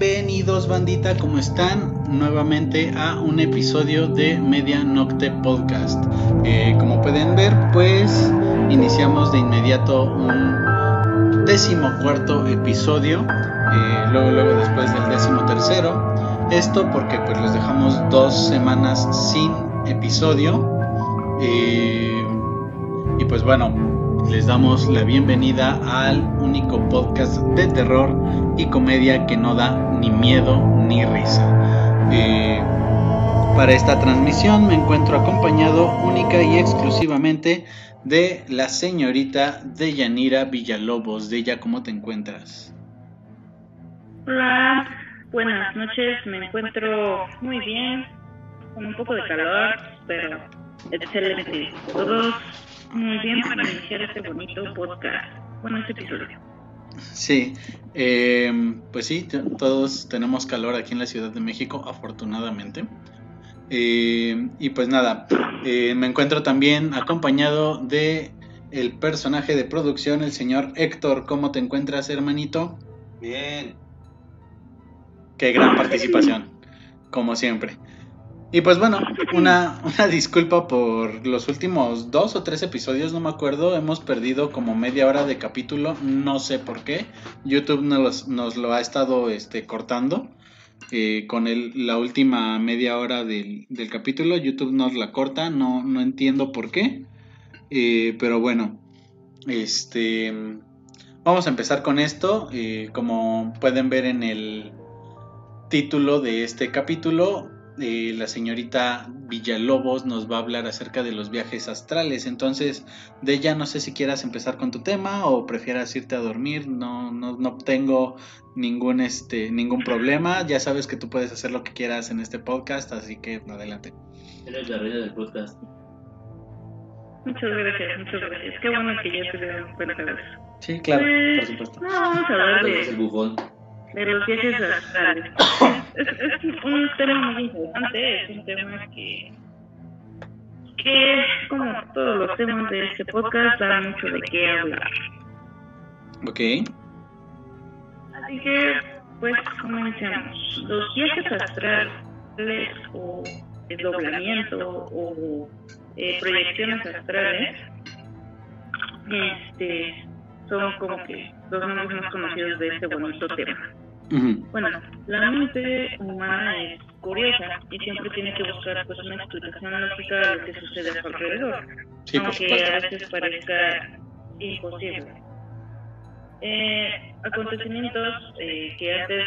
Bienvenidos bandita, ¿cómo están? Nuevamente a un episodio de Media Nocte Podcast. Eh, como pueden ver, pues iniciamos de inmediato un décimo cuarto episodio, eh, luego, luego después del décimo tercero. Esto porque pues los dejamos dos semanas sin episodio. Eh, y pues bueno, les damos la bienvenida al único podcast de terror y comedia que no da ni miedo ni risa. Eh, para esta transmisión me encuentro acompañado única y exclusivamente de la señorita Deyanira Villalobos. De ¿cómo te encuentras? Hola, buenas noches, me encuentro muy bien, con un poco de calor, pero excelente. Todos muy bien para iniciar este bonito podcast. Bueno, este episodio. Sí, eh, pues sí, todos tenemos calor aquí en la Ciudad de México, afortunadamente. Eh, y pues nada, eh, me encuentro también acompañado de el personaje de producción, el señor Héctor. ¿Cómo te encuentras, hermanito? Bien. Qué gran participación, como siempre. Y pues bueno, una, una, disculpa por los últimos dos o tres episodios, no me acuerdo. Hemos perdido como media hora de capítulo, no sé por qué. YouTube nos, nos lo ha estado este, cortando. Eh, con el, la última media hora del, del, capítulo, YouTube nos la corta, no, no entiendo por qué. Eh, pero bueno, este, vamos a empezar con esto. Eh, como pueden ver en el título de este capítulo, eh, la señorita Villalobos nos va a hablar acerca de los viajes astrales. Entonces, de ella no sé si quieras empezar con tu tema o prefieras irte a dormir. No, no, no tengo ningún, este, ningún problema. Ya sabes que tú puedes hacer lo que quieras en este podcast, así que adelante. Eres la reina del podcast. Muchas gracias, muchas gracias. Qué bueno que ya te dieron cuenta de eso. Sí, claro, Pues, por supuesto. No, vamos a hablar Eres el de, bufón. De los viajes astrales. Es, es, es un tema muy interesante, es un tema que, que, como todos los temas de este podcast, da mucho de qué hablar. Ok, Así que, pues, comencemos. Los viajes astrales o desdoblamiento o eh, proyecciones astrales este, son como que los nombres más conocidos de este bonito tema. Bueno, la mente humana es curiosa y siempre tiene que buscar pues, una explicación lógica de lo que sucede a su alrededor, sí, aunque a veces parezca imposible. Eh, acontecimientos eh, que antes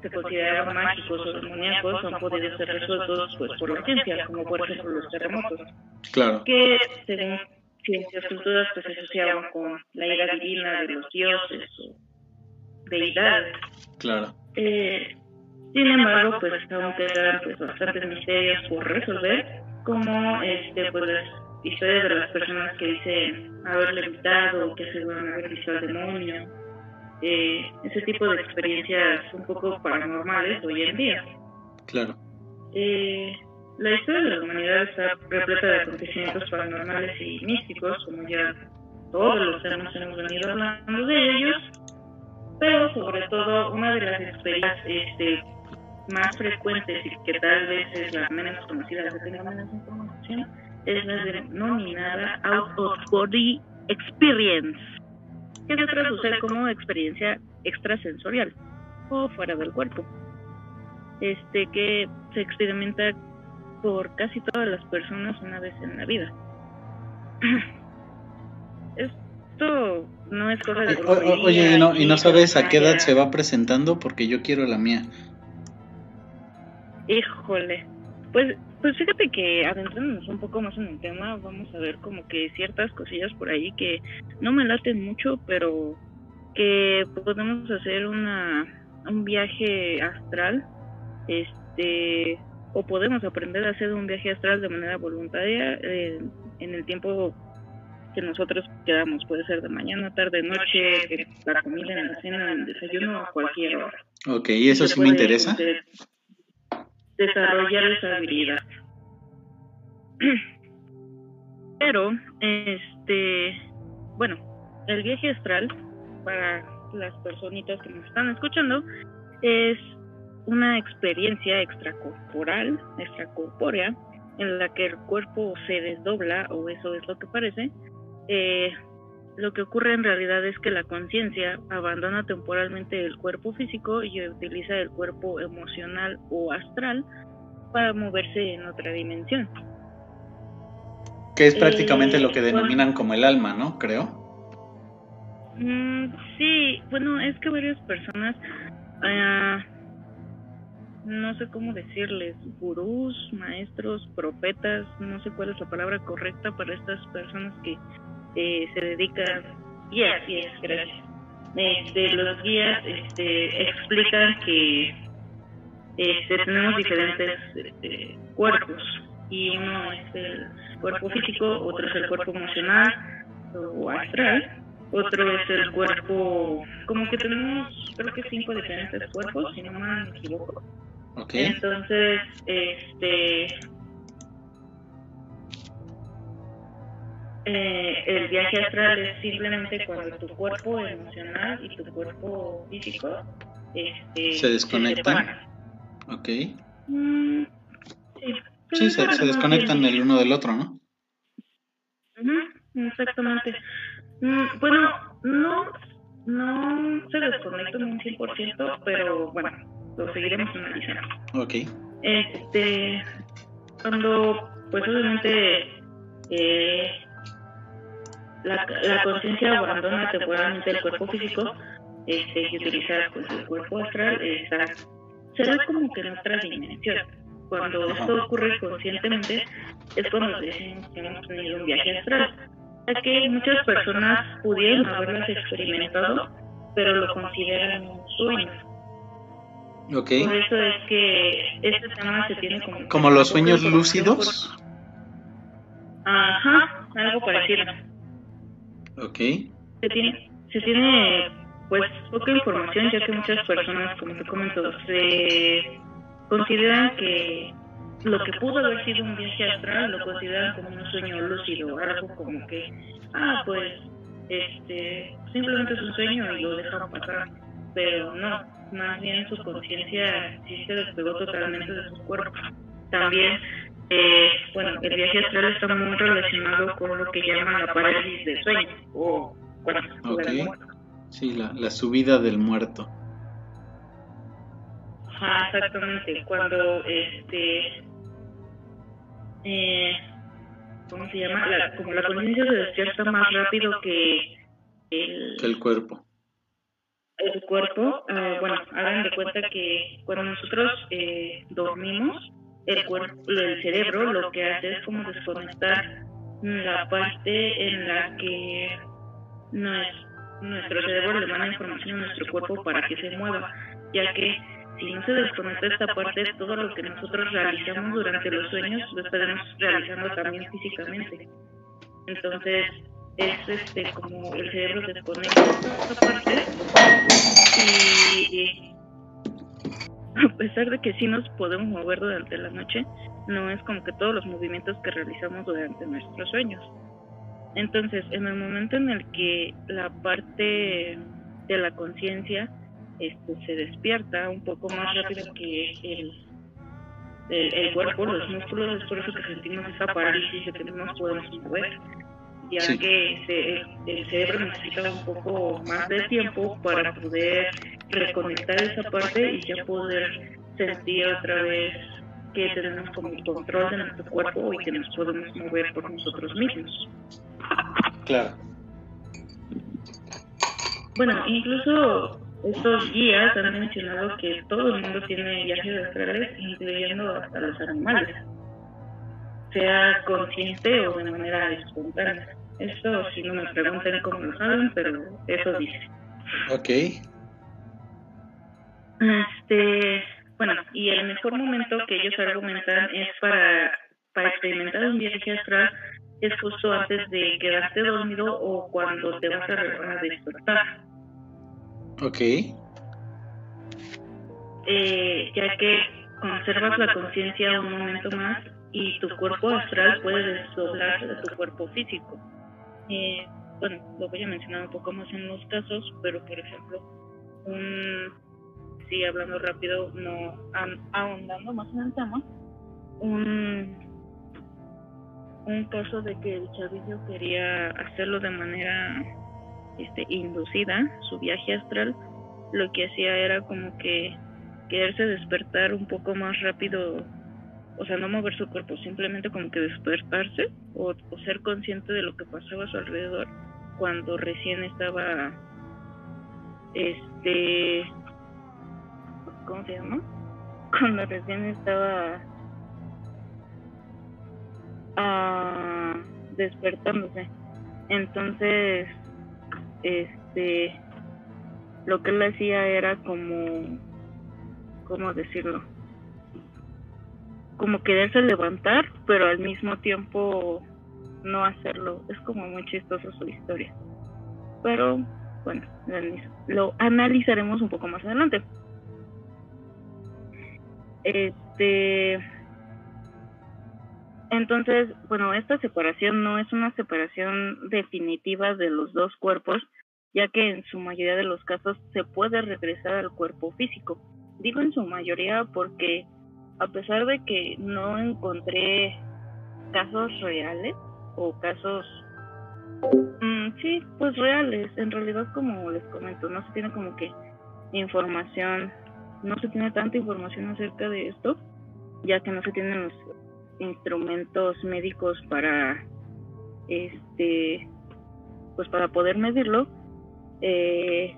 se consideraban mágicos o demoníacos han podido ser resueltos pues, por la ciencia, como por ejemplo los terremotos, Claro, que según ciencias culturas pues, se asociaban con la ira divina de los dioses o deidades. Claro. Eh, sin embargo, pues aún quedan pues, bastantes misterios por resolver, como este, pues, las historias de las personas que dicen haberle evitado, que aseguran haber visto al demonio, eh, ese tipo de experiencias un poco paranormales hoy en día. Claro. Eh, la historia de la humanidad está repleta de acontecimientos paranormales y místicos, como ya todos los años hemos venido hablando de ellos, pero sobre todo una de las experiencias este, más frecuentes y que tal vez es la menos conocida, la que tenga menos información, es la denominada Out of Body Experience, que se traduce como experiencia extrasensorial o fuera del cuerpo este que se experimenta por casi todas las personas una vez en la vida. Esto no es cosa de O- o- brujería oye, ¿y no, y no ni sabes a qué edad se va presentando? Porque yo quiero la mía. Híjole. Pues, pues fíjate que adentrándonos un poco más en el tema, vamos a ver como que ciertas cosillas por ahí que no me laten mucho, pero que podemos hacer una un viaje astral, este, o podemos aprender a hacer un viaje astral de manera voluntaria eh, en el tiempo que nosotros quedamos, puede ser de mañana, tarde, noche, la comida, en la cena, en el desayuno, a cualquier hora Ok, ¿y eso sí me interesa? desarrollar esa habilidad. Pero, este, bueno, el viaje astral, para las personitas que nos están escuchando, es una experiencia extracorporal, extracorpórea, en la que el cuerpo se desdobla, o eso es lo que parece, eh, lo que ocurre en realidad es que la conciencia abandona temporalmente el cuerpo físico y utiliza el cuerpo emocional o astral para moverse en otra dimensión. Que es prácticamente Eh, lo que bueno. denominan como el alma, ¿no? Creo. Mm, sí, bueno, es que varias personas, ah, no sé cómo decirles, gurús, maestros, profetas, no sé cuál es la palabra correcta para estas personas que eh, se dedican, guías, guías, gracias. Este, los guías este, explican que este, tenemos diferentes este, cuerpos y uno es el cuerpo físico, otro es el cuerpo emocional o astral, otro es el cuerpo, como que tenemos creo que cinco diferentes cuerpos, si no me equivoco. Ok. Entonces, este, eh, el viaje astral es simplemente cuando tu cuerpo emocional y tu cuerpo físico este, Se desconectan. separan. Ok. Mm, sí, Sí, se, se desconectan el uno del otro, ¿no? Exactamente. Mm, bueno, no, no se desconectan un 100%, pero bueno, lo seguiremos analizando. Ok. Este, cuando, pues obviamente, eh, la, la conciencia abandona temporalmente el cuerpo físico este, y utiliza pues, el cuerpo astral, está, se da como que en otra dimensión. Cuando esto ocurre conscientemente, es cuando decimos que hemos tenido un viaje astral. Ya que muchas personas pudieron haberlas experimentado, pero lo consideran un sueño. Ok. Por eso es que este tema se tiene como... Como los sueños lúcidos. Ajá, algo parecido. Ok. Se tiene, se tiene pues poca información ya que muchas personas, como te comento, se consideran que lo que pudo haber sido un viaje astral lo consideran como un sueño lúcido, algo como que, ah, pues, este, simplemente es un sueño y lo dejaron pasar, pero no, más bien su conciencia sí se despegó totalmente de su cuerpo. También, eh, bueno, el viaje astral está muy relacionado con lo que llaman la parálisis del sueño, o, muerte. Sí, la, la subida del muerto. Ajá, exactamente. Cuando este eh, ¿cómo se llama? La- como la conciencia se despierta más rápido que el, Que el cuerpo. el cuerpo, ah, bueno, hagan de cuenta que cuando nosotros eh, dormimos, el cuerpo, el cerebro lo que hace es como desconectar la parte en la que nues- nuestro cerebro le manda información a nuestro cuerpo para que se mueva, ya que si no se desconecta esta parte, todo lo que nosotros realizamos durante los sueños lo estaremos realizando también físicamente. Entonces, es este como el cerebro desconecta esta parte y a pesar de que sí nos podemos mover durante la noche, no es como que todos los movimientos que realizamos durante nuestros sueños. Entonces, en el momento en el que la parte de la conciencia este, se despierta un poco más rápido que el, el, cuerpo, los músculos, es por eso que sentimos esa parálisis de que no nos podemos mover, ya Sí. que se- el cerebro necesita un poco más de tiempo para poder reconectar esa parte y ya poder sentir otra vez que tenemos como control de nuestro cuerpo y que nos podemos mover por nosotros mismos. Claro. Bueno, incluso estos guías han mencionado que todo el mundo tiene viajes astrales, incluyendo hasta los animales, sea consciente o de manera espontánea. Esto si no me preguntan cómo lo saben, pero eso dice. Ok. Este, bueno, y el mejor momento que ellos argumentan es para, para experimentar un viaje astral es justo antes de quedarte dormido o cuando te vas a, a despertar. Ok. eh, ya que conservas la conciencia un momento más y tu cuerpo astral puede desdoblarse de tu cuerpo físico. Eh, bueno, lo voy a mencionar un poco más en los casos, pero por ejemplo, un, sí, hablando rápido, no ahondando más en el tema, un, un caso de que el chavillo quería hacerlo de manera este, inducida, su viaje astral, lo que hacía era como que quererse despertar un poco más rápido, o sea, no mover su cuerpo, simplemente como que despertarse o, o ser consciente de lo que pasaba a su alrededor cuando recién estaba, este, ¿cómo se llama? Cuando recién estaba ah, despertándose. Entonces, este, lo que él hacía era como, ¿cómo decirlo? Como quererse levantar, pero al mismo tiempo no hacerlo. Es como muy chistoso su historia. Pero bueno, lo analizaremos un poco más adelante. Este. Entonces, bueno, esta separación no es una separación definitiva de los dos cuerpos, ya que en su mayoría de los casos se puede regresar al cuerpo físico. Digo en su mayoría porque a pesar de que no encontré casos reales o casos, mm, sí, pues reales, en realidad como les comento, no se tiene como que información no se tiene tanta información acerca de esto, ya que no se tienen los instrumentos médicos para este pues para poder medirlo eh,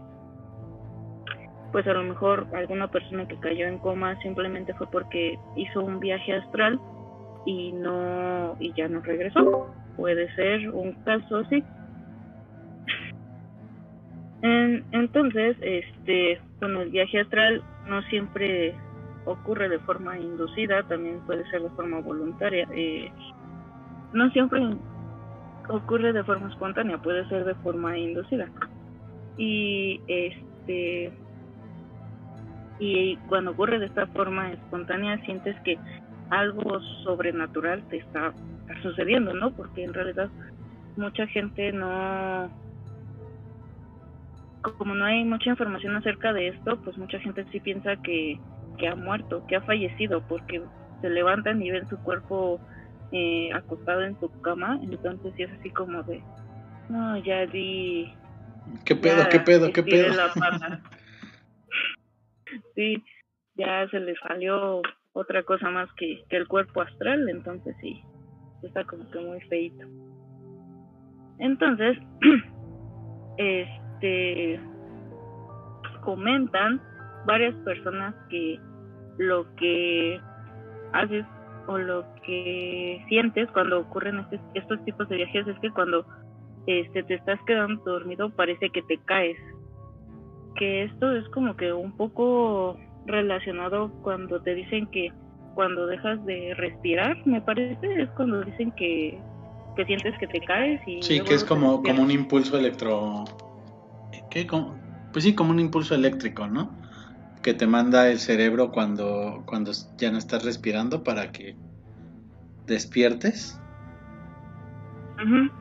pues a lo mejor alguna persona que cayó en coma simplemente fue porque hizo un viaje astral y no y ya no regresó puede ser un caso así entonces este bueno el viaje astral no siempre ocurre de forma inducida, también puede ser de forma voluntaria. Eh, no siempre ocurre de forma espontánea, puede ser de forma inducida. Y este y cuando ocurre de esta forma espontánea sientes que algo sobrenatural te está, sucediendo, ¿no? Porque en realidad mucha gente no como no hay mucha información acerca de esto, pues mucha gente sí piensa que, que ha muerto, que ha fallecido, porque se levantan y ven su cuerpo eh, acostado en su cama, entonces sí es así como de, no, ya di... ¿Qué pedo, qué pedo, qué pedo? sí, ya se le salió otra cosa más que, que el cuerpo astral, entonces sí, está como que muy feito. Entonces, este comentan varias personas que lo que haces o lo que sientes cuando ocurren este, estos tipos de viajes es que cuando este, te estás quedando dormido parece que te caes. Que esto es como que un poco relacionado cuando te dicen que cuando dejas de respirar, me parece, es cuando dicen que, que sientes que te caes y... Sí, que es como, como un impulso electro ¿Qué? Pues sí, como un impulso eléctrico, ¿no? Que te manda el cerebro cuando, cuando ya no estás respirando para que despiertes.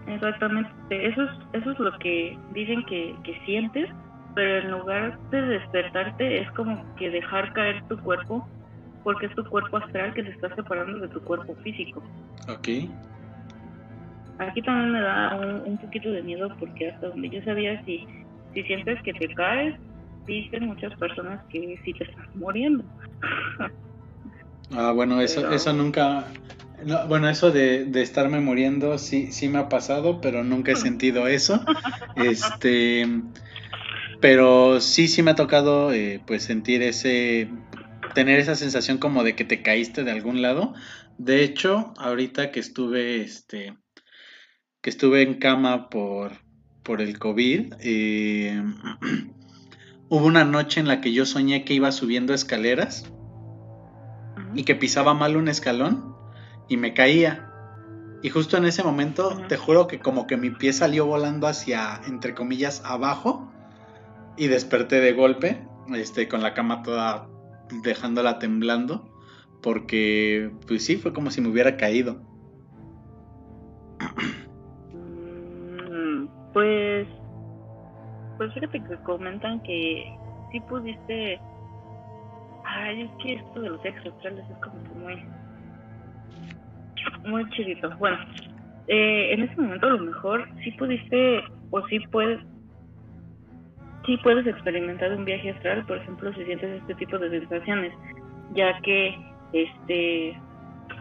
exactamente. Eso es, eso es lo que dicen que, que sientes, pero en lugar de despertarte es como que dejar caer tu cuerpo, porque es tu cuerpo astral que se está separando de tu cuerpo físico. Ok. Aquí también me da un, un poquito de miedo porque hasta donde yo sabía si si sientes que te caes, dicen muchas personas que sí te estás muriendo. ah, bueno, eso, eso nunca... bueno, eso de, de, estarme muriendo sí, sí me ha pasado, pero nunca he sentido eso. Este, pero sí, sí me ha tocado eh, pues sentir ese, tener esa sensación como de que te caíste de algún lado. De hecho, ahorita que estuve, este, que estuve en cama por, por el COVID, eh, hubo una noche en la que yo soñé que iba subiendo escaleras y que pisaba mal un escalón y me caía. Y justo en ese momento, te juro que como que mi pie salió volando hacia, entre comillas, abajo y desperté de golpe, este, con la cama toda dejándola temblando, porque, pues sí, fue como si me hubiera caído. Pues, pues fíjate que comentan que sí pudiste Ay, es que esto de los astrales es como que muy. Muy chidito. Bueno, eh, en ese momento a lo mejor sí pudiste o sí puedes sí puedes experimentar un viaje astral, por ejemplo, si sientes este tipo de sensaciones, ya que este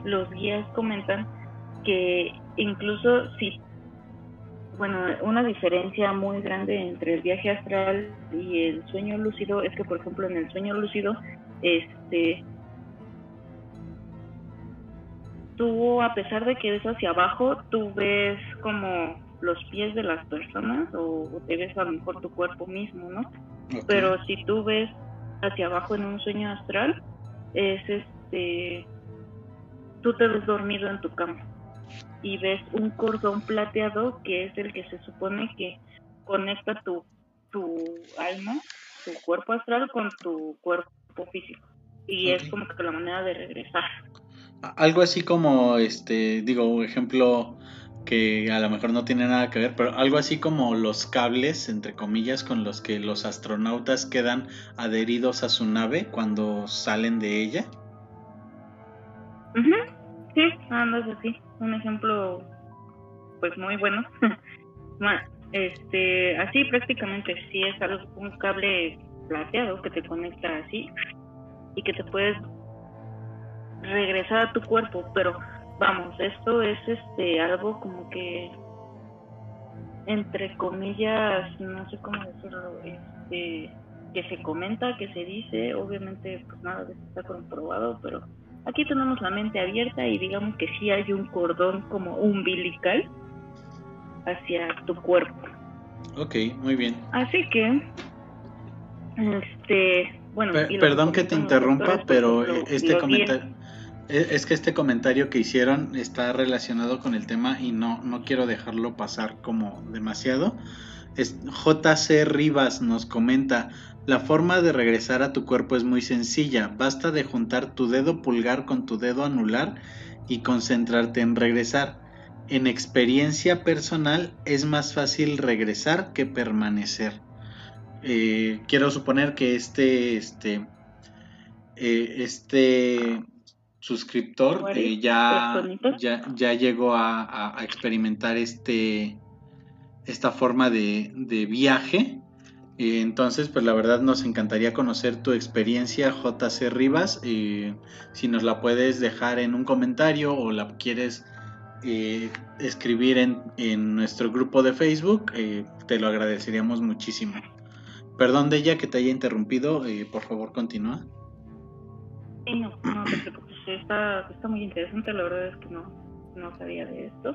los guías comentan que incluso si bueno, una diferencia muy grande entre el viaje astral y el sueño lúcido es que, por ejemplo, en el sueño lúcido, este, tú, a pesar de que es hacia abajo, tú ves como los pies de las personas o, te ves a lo mejor tu cuerpo mismo, ¿no? Pero si tú ves hacia abajo en un sueño astral, es este, tú te ves dormido en tu cama y ves un cordón plateado que es el que se supone que conecta tu, tu alma, tu cuerpo astral con tu cuerpo físico. Y es como que la manera de regresar. Algo así como, este, digo, un ejemplo que a lo mejor no tiene nada que ver, pero algo así como los cables, entre comillas, con los que los astronautas quedan adheridos a su nave cuando salen de ella. Sí, andas así. Un ejemplo, pues muy bueno. este, así prácticamente, sí es algo, un cable plateado que te conecta así y que te puedes regresar a tu cuerpo, pero vamos, esto es este algo como que entre comillas, no sé cómo decirlo, este que se comenta, que se dice, obviamente pues nada de esto está comprobado, pero Aquí tenemos la mente abierta y digamos que sí hay un cordón como umbilical hacia tu cuerpo. Ok, muy bien. Así que, este, bueno. perdón que te interrumpa, pero este comentario, es que este comentario que hicieron está relacionado con el tema y no, no quiero dejarlo pasar como demasiado. JC Rivas nos comenta, la forma de regresar a tu cuerpo es muy sencilla, basta de juntar tu dedo pulgar con tu dedo anular y concentrarte en regresar. En experiencia personal es más fácil regresar que permanecer. Eh, quiero suponer que este, este, eh, este suscriptor eh, ya, ya, ya, llegó a, experimentar este, esta forma de, de viaje y entonces, pues la verdad nos encantaría conocer tu experiencia, JC Rivas. y si nos la puedes dejar en un comentario o la quieres eh, escribir en, nuestro grupo de Facebook, eh, te lo agradeceríamos muchísimo. Perdón de ella que te haya interrumpido, eh, por favor continúa. no, no te preocupes, está, está, muy interesante, la verdad es que no, no sabía de esto.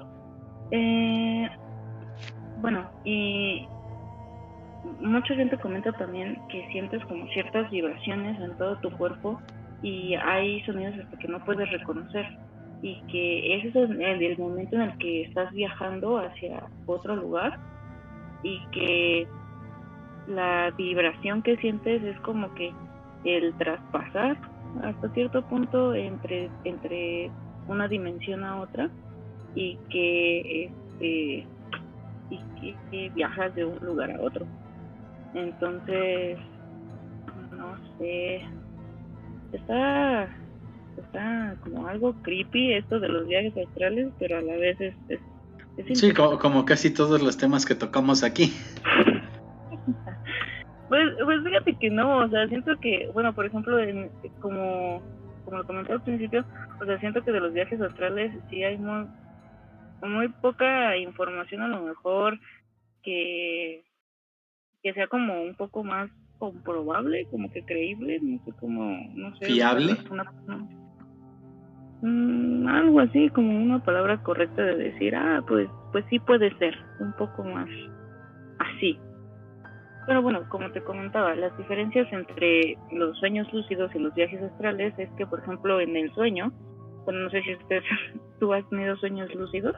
bueno, y mucha gente comenta también que sientes como ciertas vibraciones en todo tu cuerpo y hay sonidos hasta que no puedes reconocer y que ese es el, momento en el que estás viajando hacia otro lugar y que la vibración que sientes es como que el traspasar hasta cierto punto entre entre una dimensión a otra y que este y que viajas de un lugar a otro entonces, no sé, está, está como algo creepy esto de los viajes astrales, pero a la vez es... sí, como, casi todos los temas que tocamos aquí. pues, pues fíjate que no, o sea, siento que, bueno, por ejemplo, como, como lo comenté al principio, o sea, siento que de los viajes astrales sí hay muy, muy poca información a lo mejor que que sea como un poco más comprobable, como que creíble, no sé cómo, no sé. ¿Fiable? Mm, algo así, como una palabra correcta de decir, ah, pues, pues sí puede ser, un poco más así. Pero bueno, como te comentaba, las diferencias entre los sueños lúcidos y los viajes astrales es que, por ejemplo, en el sueño, bueno, no sé si ustedes, tú has tenido sueños lúcidos.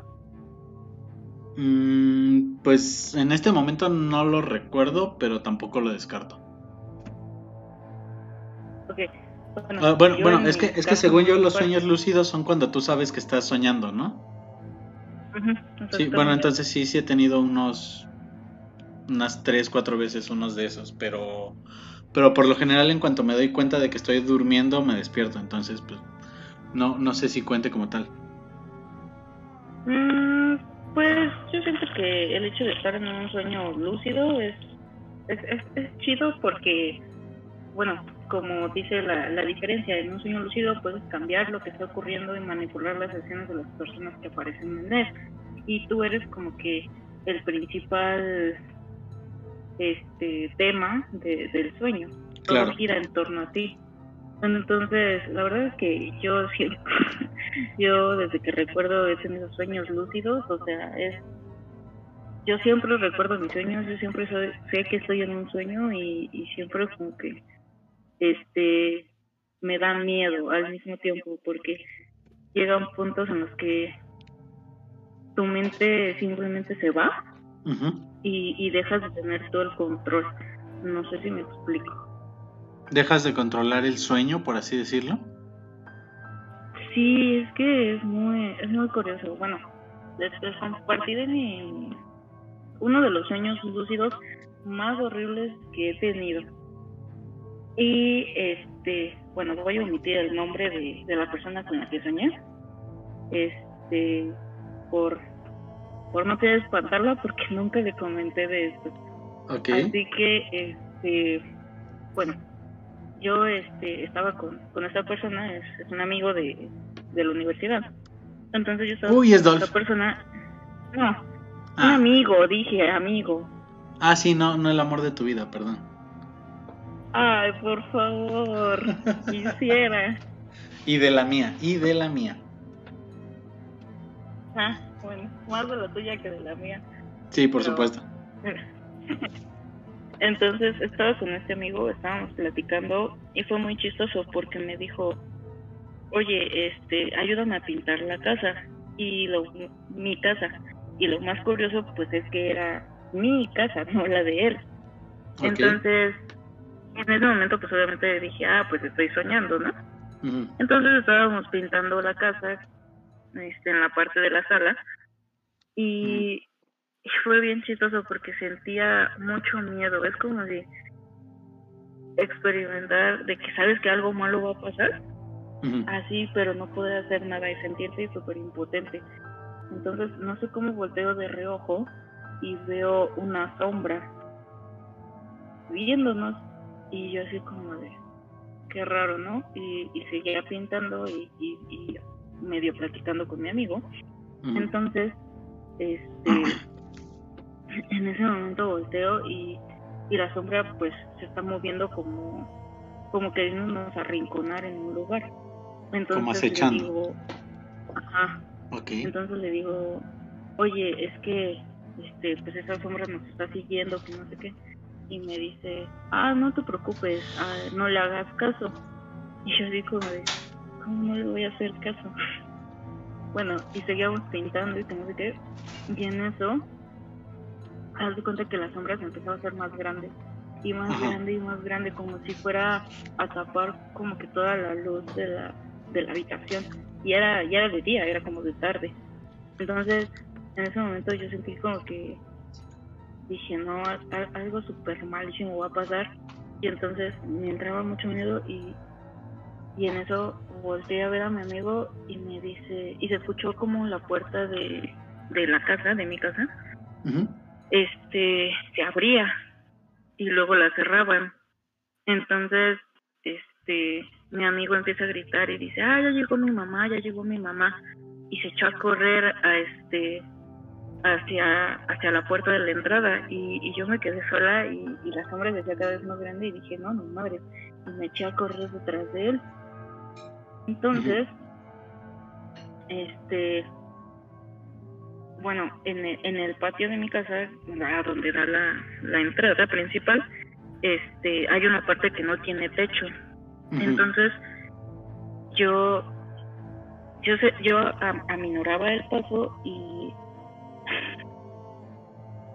Mm, pues en este momento no lo recuerdo, pero tampoco lo descarto. Bueno, ah, es que es que según yo los sueños lúcidos son cuando tú sabes que estás soñando, ¿no? sí, bueno, entonces sí, sí he tenido unos unas tres, cuatro veces unos de esos, pero Pero por lo general en cuanto me doy cuenta de que estoy durmiendo me despierto, entonces pues no, no sé si cuente como tal. Mm, pues yo siento que el hecho de estar en un sueño lúcido es, es, es, chido porque, bueno, como dice la, la diferencia, en un sueño lúcido puedes cambiar lo que está ocurriendo y manipular las acciones de las personas que aparecen en él. Y tú eres como que el principal este tema del sueño. Todo gira en torno a ti. Entonces, la verdad es que yo siempre, yo desde que recuerdo he tenido sueños lúcidos, o sea, es, yo siempre recuerdo mis sueños, yo siempre sé que estoy en un sueño y, y siempre como que, este, me da miedo al mismo tiempo porque llegan puntos en los que tu mente simplemente se va y, y dejas de tener todo el control. No sé si me explico. ¿Dejas de controlar el sueño, por así decirlo? Sí, es que es muy, es muy curioso. Bueno, les, compartí de mi, uno de los sueños lúcidos más horribles que he tenido. Y este, bueno, voy a omitir el nombre de, de la persona con la que soñé. Este, por por no querer espantarla porque nunca le comenté de esto. Así que, este, bueno, yo este, estaba con, con esta persona, es, un amigo de, de, la universidad. Entonces yo estaba Uy, es con esta persona. No, un ah. amigo, dije, amigo. Ah, sí, no, no el amor de tu vida, perdón. Ay, por favor, quisiera. y de la mía, y de la mía. Ah, bueno, más de la tuya que de la mía. Sí, por supuesto. Entonces estaba con este amigo, estábamos platicando y fue muy chistoso porque me dijo, oye, este, ayúdame a pintar la casa y lo, mi casa. Y lo más curioso pues es que era mi casa, no la de él. Entonces, en ese momento pues obviamente dije, ah, pues estoy soñando, ¿no? Entonces estábamos pintando la casa este, en la parte de la sala y fue bien chistoso porque sentía mucho miedo. Es como de experimentar, de que sabes que algo malo va a pasar, así, pero no poder hacer nada y sentirte súper impotente. Entonces, no sé cómo volteo de reojo y veo una sombra viéndonos y yo así como de qué raro, ¿no? Y, y seguía pintando y, y, medio platicando con mi amigo. Entonces, este en ese momento volteo y, y la sombra pues se está moviendo como como queriéndonos arrinconar en un lugar. Entonces como acechando. Le digo, ajá. Entonces le digo, oye, es que este, pues esa sombra nos está siguiendo, que no sé qué. Y me dice, ah, no te preocupes, ah, no le hagas caso. Y yo digo, ¿cómo no le voy a hacer caso? Bueno, y seguíamos pintando y no sé qué. Y en eso haz de cuenta que la sombra se empezó a hacer más grande y más grande y más grande como si fuera a tapar como que toda la luz de la, de la habitación y era ya era de día era como de tarde entonces en ese momento yo sentí como que dije no algo súper malísimo va a pasar y entonces me entraba mucho miedo y y en eso volteé a ver a mi amigo y me dice y se escuchó como la puerta de, de la casa de mi casa este se abría y luego la cerraban. Entonces, este mi amigo empieza a gritar y dice, "Ah, ya llegó mi mamá, ya llegó mi mamá." Y se echó a correr a este hacia hacia la puerta de la entrada y, yo me quedé sola y, la sombra se hacía cada vez más grande y dije, "No, mi madre." Y me eché a correr detrás de él. Entonces, este bueno, en, en el patio de mi casa, donde da la, la entrada principal, este, hay una parte que no tiene techo. Entonces, yo, yo, sé, yo aminoraba el paso y,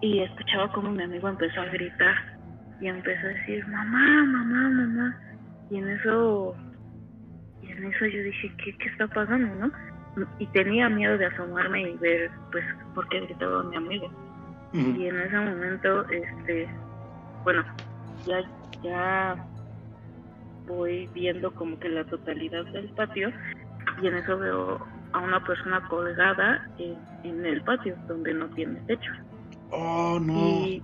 y escuchaba como mi amigo empezó a gritar y empezó a decir, mamá, mamá, mamá. Y en eso, en eso yo dije, ¿qué, qué está pasando, no? y tenía miedo de asomarme y ver pues por qué gritaba mi amigo y en ese momento este bueno ya ya voy viendo como que la totalidad del patio y en eso veo a una persona colgada en, en el patio donde no tiene techo. Oh, no. Y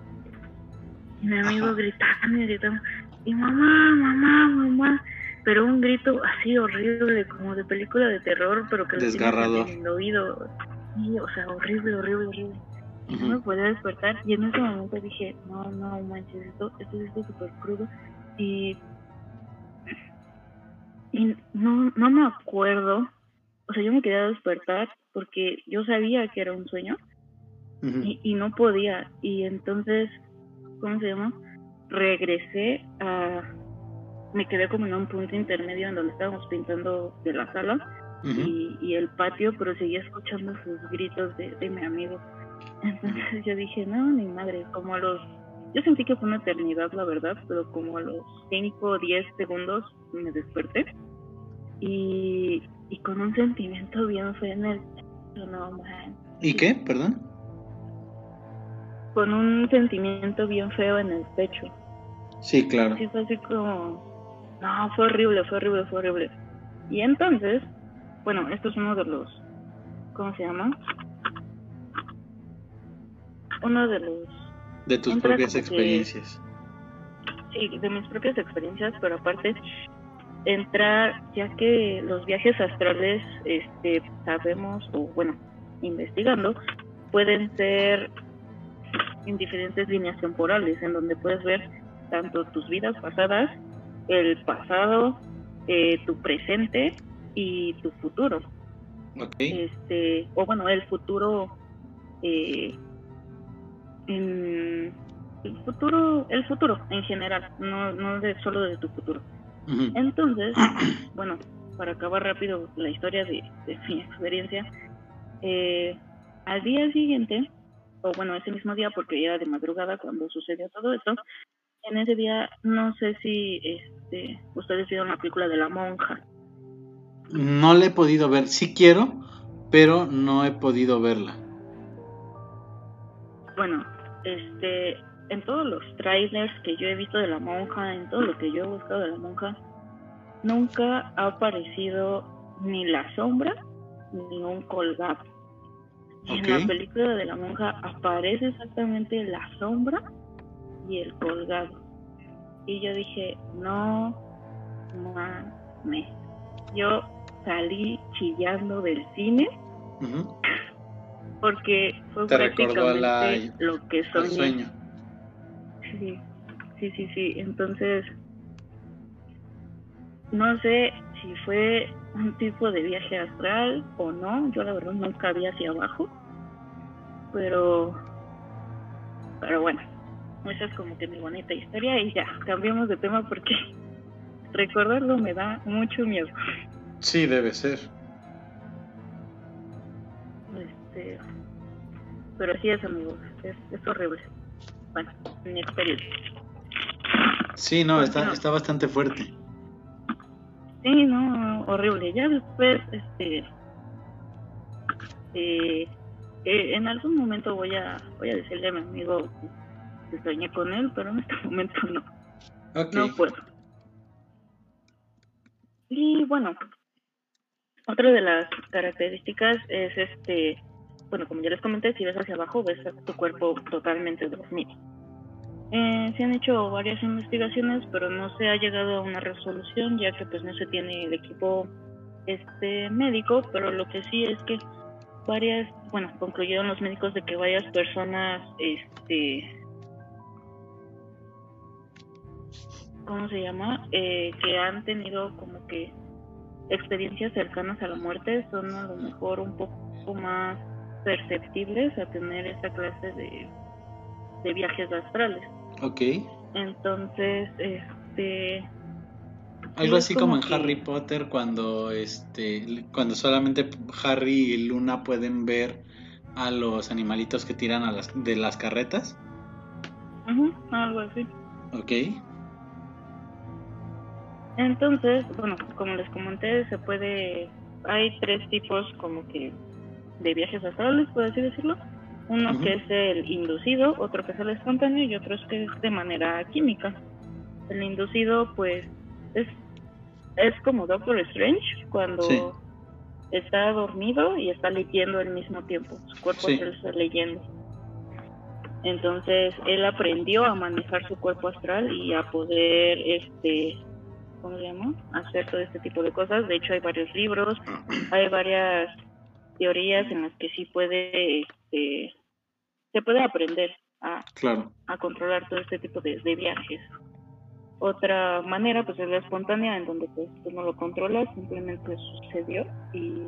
mi amigo y gritando, y mamá, mamá, mamá, pero un grito así horrible, como de película de terror, pero que Desgarrador. en el oído. Sí, o sea, horrible, horrible, horrible. Y no me podía despertar y en ese momento dije, no, no manches, esto, esto es súper crudo. Y, y no, no me acuerdo, o sea, yo me quería despertar porque yo sabía que era un sueño y, y no podía. Y entonces, ¿cómo se llama? Regresé a... Me quedé como en un punto intermedio en donde estábamos pintando de la sala y, y el patio, pero seguía escuchando sus gritos de, de mi amigo. Entonces yo dije, no, ni madre, como a los... Yo sentí que fue una eternidad, la verdad, pero como a los 5 o 10 segundos me desperté y, y con un sentimiento bien feo en el... No, man, ¿Y qué? Perdón. con un sentimiento bien feo en el pecho. Sí, claro. Sí, fue así como. No, fue horrible, fue horrible, fue horrible. Y entonces, bueno, esto es uno de los. ¿Cómo se llama? Uno de los. De tus propias que- experiencias. Sí, de mis propias experiencias, pero aparte, entrar, ya que los viajes astrales, este, sabemos, o bueno, investigando, pueden ser en diferentes líneas temporales, en donde puedes ver tanto tus vidas pasadas, el pasado, eh, tu presente y tu futuro. Ok. Este, o bueno, el futuro, eh, en- el futuro, el futuro en general, no, no de solo de tu futuro. Entonces, bueno, para acabar rápido la historia de, de mi experiencia, eh, al día siguiente, o bueno, ese mismo día, porque era de madrugada cuando sucedió todo esto, en ese día no sé si este, ustedes vieron la película de la monja. No la he podido ver. Sí quiero, pero no he podido verla. Bueno, este, en todos los trailers que yo he visto de la monja, en todo lo que yo he buscado de la monja, nunca ha aparecido ni la sombra ni un colgado. Y Ok. en la película de la monja aparece exactamente la sombra y el colgado. Y yo dije, no mames. Yo salí chillando del cine Ujú. porque fue Te la- prácticamente lo que soñé. sueño. Sí, sí, sí, sí. Entonces, no sé si fue un tipo de viaje astral o no. Yo la verdad nunca vi hacia abajo. Pero, pero bueno, esa es como que mi bonita historia y ya, cambiamos de tema porque recordarlo me da mucho miedo. Sí, debe ser. Este, pero sí es, amigos, es, es horrible. Bueno, mi experiencia. Sí, no, está, Continúa. está bastante fuerte. Sí, no, horrible. Ya después, este, eh, eh, en algún momento voy a, voy a decirle a mi amigo soñé con él, pero en este momento no, no puedo. Y bueno, otra de las características es este, bueno, como ya les comenté, si ves hacia abajo, ves tu cuerpo totalmente dormido. Eh, se han hecho varias investigaciones, pero no se ha llegado a una resolución, ya que pues no se tiene el equipo este médico, pero lo que sí es que varias, bueno, concluyeron los médicos de que varias personas, este, ¿cómo se llama? Eh, que han tenido como que experiencias cercanas a la muerte son a lo mejor un poco más perceptibles a tener esta clase de, de viajes astrales. Ok. Entonces, este, Algo así como como en que- Harry Potter cuando este cuando solamente Harry y Luna pueden ver a los animalitos que tiran a las de las carretas. ujú, algo así. Ok. Entonces, bueno, como les comenté, se puede, hay tres tipos como que de viajes astrales, por así decirlo. Uno que es el inducido, otro que es el espontáneo y otro es que es de manera química. el inducido pues es, es como Doctor Strange cuando Sí. está dormido y está leyendo al mismo tiempo. Su cuerpo Sí. se está leyendo. Entonces él aprendió a manejar su cuerpo astral y a poder, este, ¿cómo se llama? Hacer todo este tipo de cosas. De hecho hay varios libros, hay varias teorías en las que sí puede, este, se puede aprender a, Claro. a controlar todo este tipo de, de viajes. Otra manera pues es la espontánea en donde pues tú no lo controlas, simplemente sucedió y,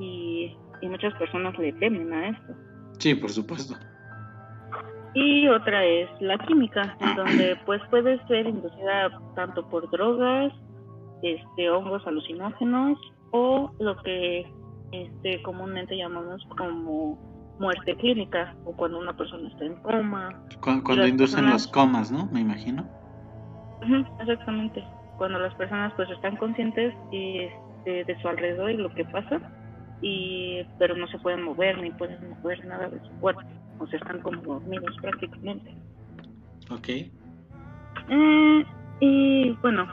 y, y muchas personas le temen a esto. Sí, por supuesto. Y otra es la química, en donde pues puede ser inducida tanto por drogas, este, hongos alucinógenos o lo que este, comúnmente llamamos como muerte clínica o cuando una persona está en coma. Cu- Cuando inducen personas- los comas, ¿no? Me imagino. Exactamente, cuando las personas pues están conscientes y, este, de su alrededor y lo que pasa, y pero no se pueden mover ni pueden mover nada de su cuerpo, o sea, están como dormidos prácticamente. Ok. Eh, y bueno,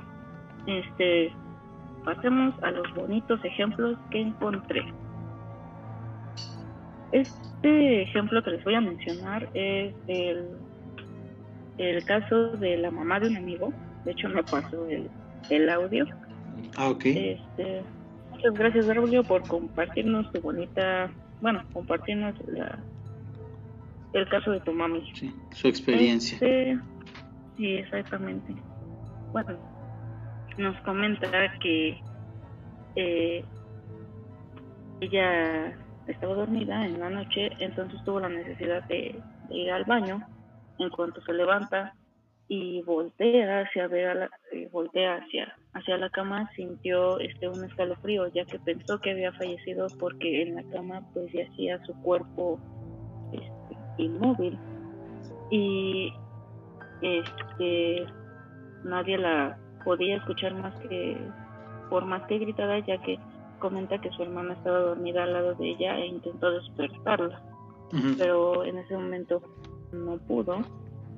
este, pasemos a los bonitos ejemplos que encontré. Este ejemplo que les voy a mencionar es el, el caso de la mamá de un amigo. De hecho, me pasó el, el audio. Ah, ok. Este, muchas gracias, Braulio, por compartirnos tu bonita, bueno, compartirnos la, el caso de tu mami. Sí, su experiencia. Este, sí, exactamente. Bueno, nos comenta que eh, ella estaba dormida en la noche, entonces tuvo la necesidad de, de ir al baño. En cuanto se levanta y voltea hacia ver a la, eh, voltea hacia hacia la cama, sintió este un escalofrío, ya que pensó que había fallecido porque en la cama pues yacía su cuerpo inmóvil. Y este nadie la podía escuchar más que por más que gritara ya que comenta que su hermana estaba dormida al lado de ella e intentó despertarla. Pero en ese momento no pudo.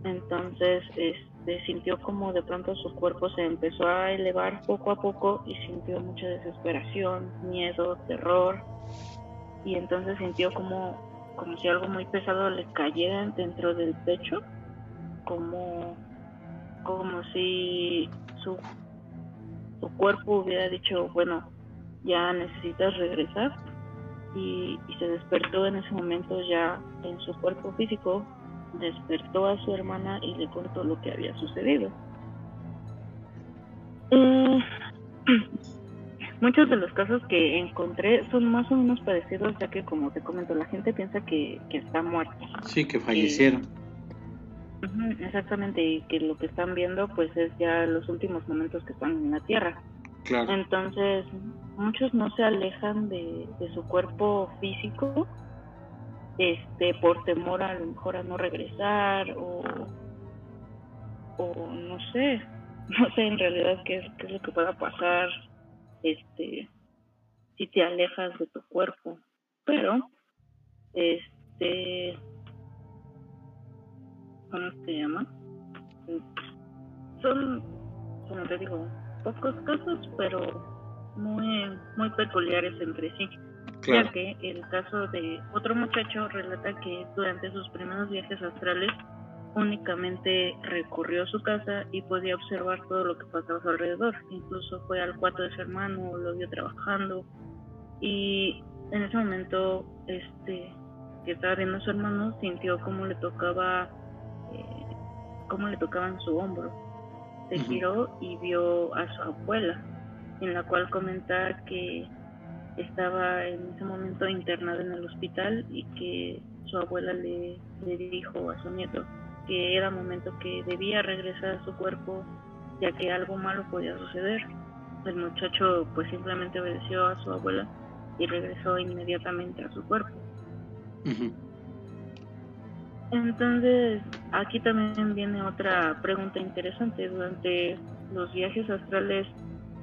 Entonces este sintió como de pronto su cuerpo se empezó a elevar poco a poco y sintió mucha desesperación miedo terror. Y entonces sintió como como si algo muy pesado le cayera dentro del pecho como como si su su cuerpo hubiera dicho bueno ya necesitas regresar y, y se despertó en ese momento ya en su cuerpo físico despertó a su hermana y le contó lo que había sucedido. Eh, muchos de los casos que encontré son más o menos parecidos ya que como te comento la gente piensa que, que está muerta Sí, que fallecieron. Ujú, Exactamente, y que lo que están viendo pues es ya los últimos momentos que están en la Tierra. Claro. Entonces, muchos no se alejan de, de su cuerpo físico este por temor a lo mejor a no regresar o, o no sé, no sé en realidad qué es, qué es lo que pueda pasar este si te alejas de tu cuerpo. Pero, este ¿cómo se llama? Son, como te digo, pocos casos, pero muy, muy peculiares entre sí. Claro. Ya que el caso de otro muchacho relata que durante sus primeros viajes astrales únicamente recorrió su casa y podía observar todo lo que pasaba a su alrededor. Incluso fue al cuarto de su hermano, lo vio trabajando y en ese momento este que estaba viendo a su hermano sintió como le tocaba eh, cómo le tocaban su hombro. Se giró y vio a su abuela, en la cual comenta que estaba en ese momento internada en el hospital y que su abuela le, le dijo a su nieto que era momento que debía regresar a su cuerpo ya que algo malo podía suceder. El muchacho pues simplemente obedeció a su abuela y regresó inmediatamente a su cuerpo. Entonces, aquí también viene otra pregunta interesante. Durante los viajes astrales,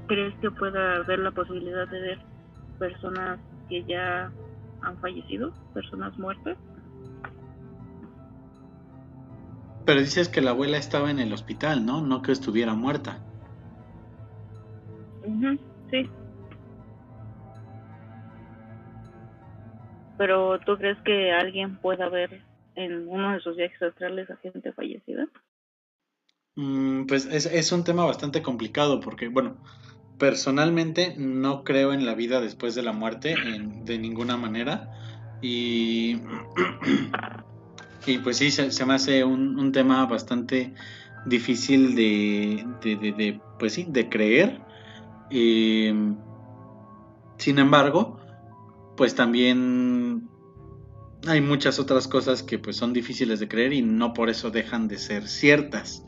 ¿crees que pueda haber la posibilidad de ver personas que ya han fallecido, personas muertas? Pero dices que la abuela estaba en el hospital, ¿no? No que estuviera muerta. Sí. Pero ¿tú crees que alguien pueda ver en uno de sus viajes astrales a gente fallecida? Mm, pues es, es un tema bastante complicado porque, bueno, personalmente no creo en la vida después de la muerte en- de ninguna manera y, y pues sí, se, me hace un, un tema bastante difícil de, de, de- de, pues sí, de creer. Eh, sin embargo, pues también hay muchas otras cosas que pues son difíciles de creer y no por eso dejan de ser ciertas.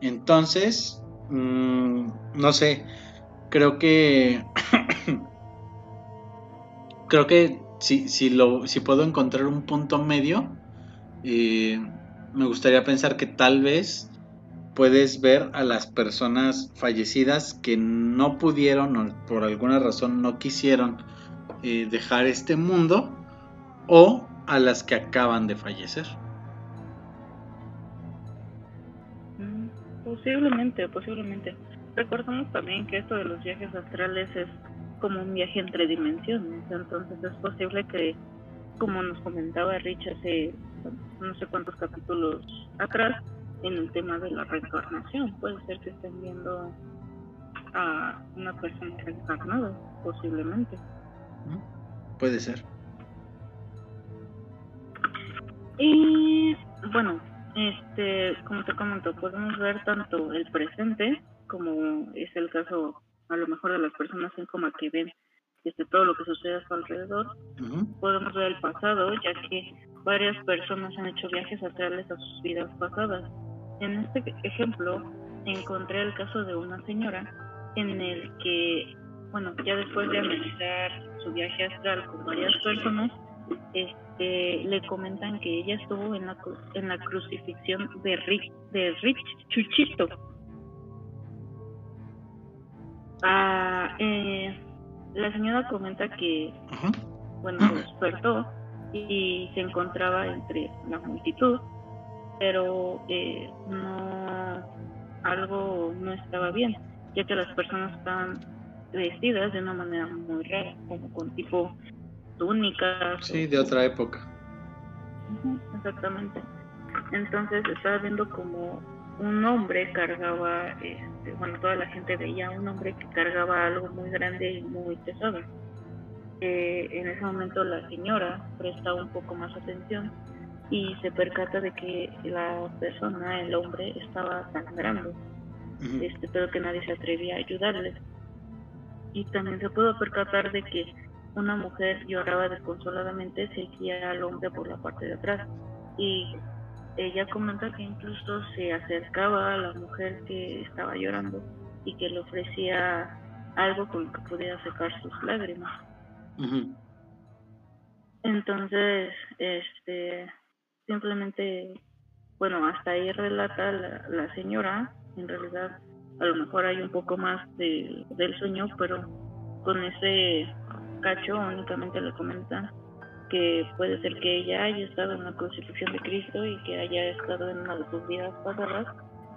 Entonces, mm, no sé, creo que creo que si, si lo si puedo encontrar un punto medio, eh, me gustaría pensar que tal vez puedes ver a las personas fallecidas que no pudieron o por alguna razón no quisieron eh, dejar este mundo o a las que acaban de fallecer. Mm, Posiblemente, posiblemente. Recordamos también que esto de los viajes astrales es como un viaje entre dimensiones, entonces es posible que, como nos comentaba Rich hace no sé cuántos capítulos atrás, en el tema de la reencarnación, puede ser que estén viendo a una persona reencarnada, posiblemente. ¿no? Puede ser. Y bueno, este, como te comento, podemos ver tanto el presente, como es el caso a lo mejor de las personas en coma que ven este, todo lo que sucede a su alrededor. Podemos ver el pasado, ya que varias personas han hecho viajes astrales a sus vidas pasadas. En este ejemplo, encontré el caso de una señora en el que, bueno, ya después de analizar su viaje astral con varias personas, este, le comentan que ella estuvo en la, en la crucifixión de Rich, de Rich Chuchito. Ah, eh, la señora comenta que, bueno, se despertó y se encontraba entre la multitud, pero eh, no, algo no estaba bien, ya que las personas estaban vestidas de una manera muy rara, como con tipo túnicas. Sí, de otra época. Exactamente. Entonces estaba viendo como un hombre cargaba, este, bueno, toda la gente veía a un hombre que cargaba algo muy grande y muy pesado. Eh, en ese momento la señora presta un poco más atención y se percata de que la persona, el hombre, estaba sangrando, Ujú, este, pero que nadie se atrevía a ayudarle. Y también se pudo percatar de que una mujer lloraba desconsoladamente, seguía al hombre por la parte de atrás. Y ella comenta que incluso se acercaba a la mujer que estaba llorando y que le ofrecía algo con lo que pudiera secar sus lágrimas. Entonces, este, simplemente, bueno, hasta ahí relata la, señora, en realidad a lo mejor hay un poco más de, del sueño, pero con ese cacho únicamente le comentan que puede ser que ella haya estado en la crucifixión de Cristo y que haya estado en una de sus vidas pasadas,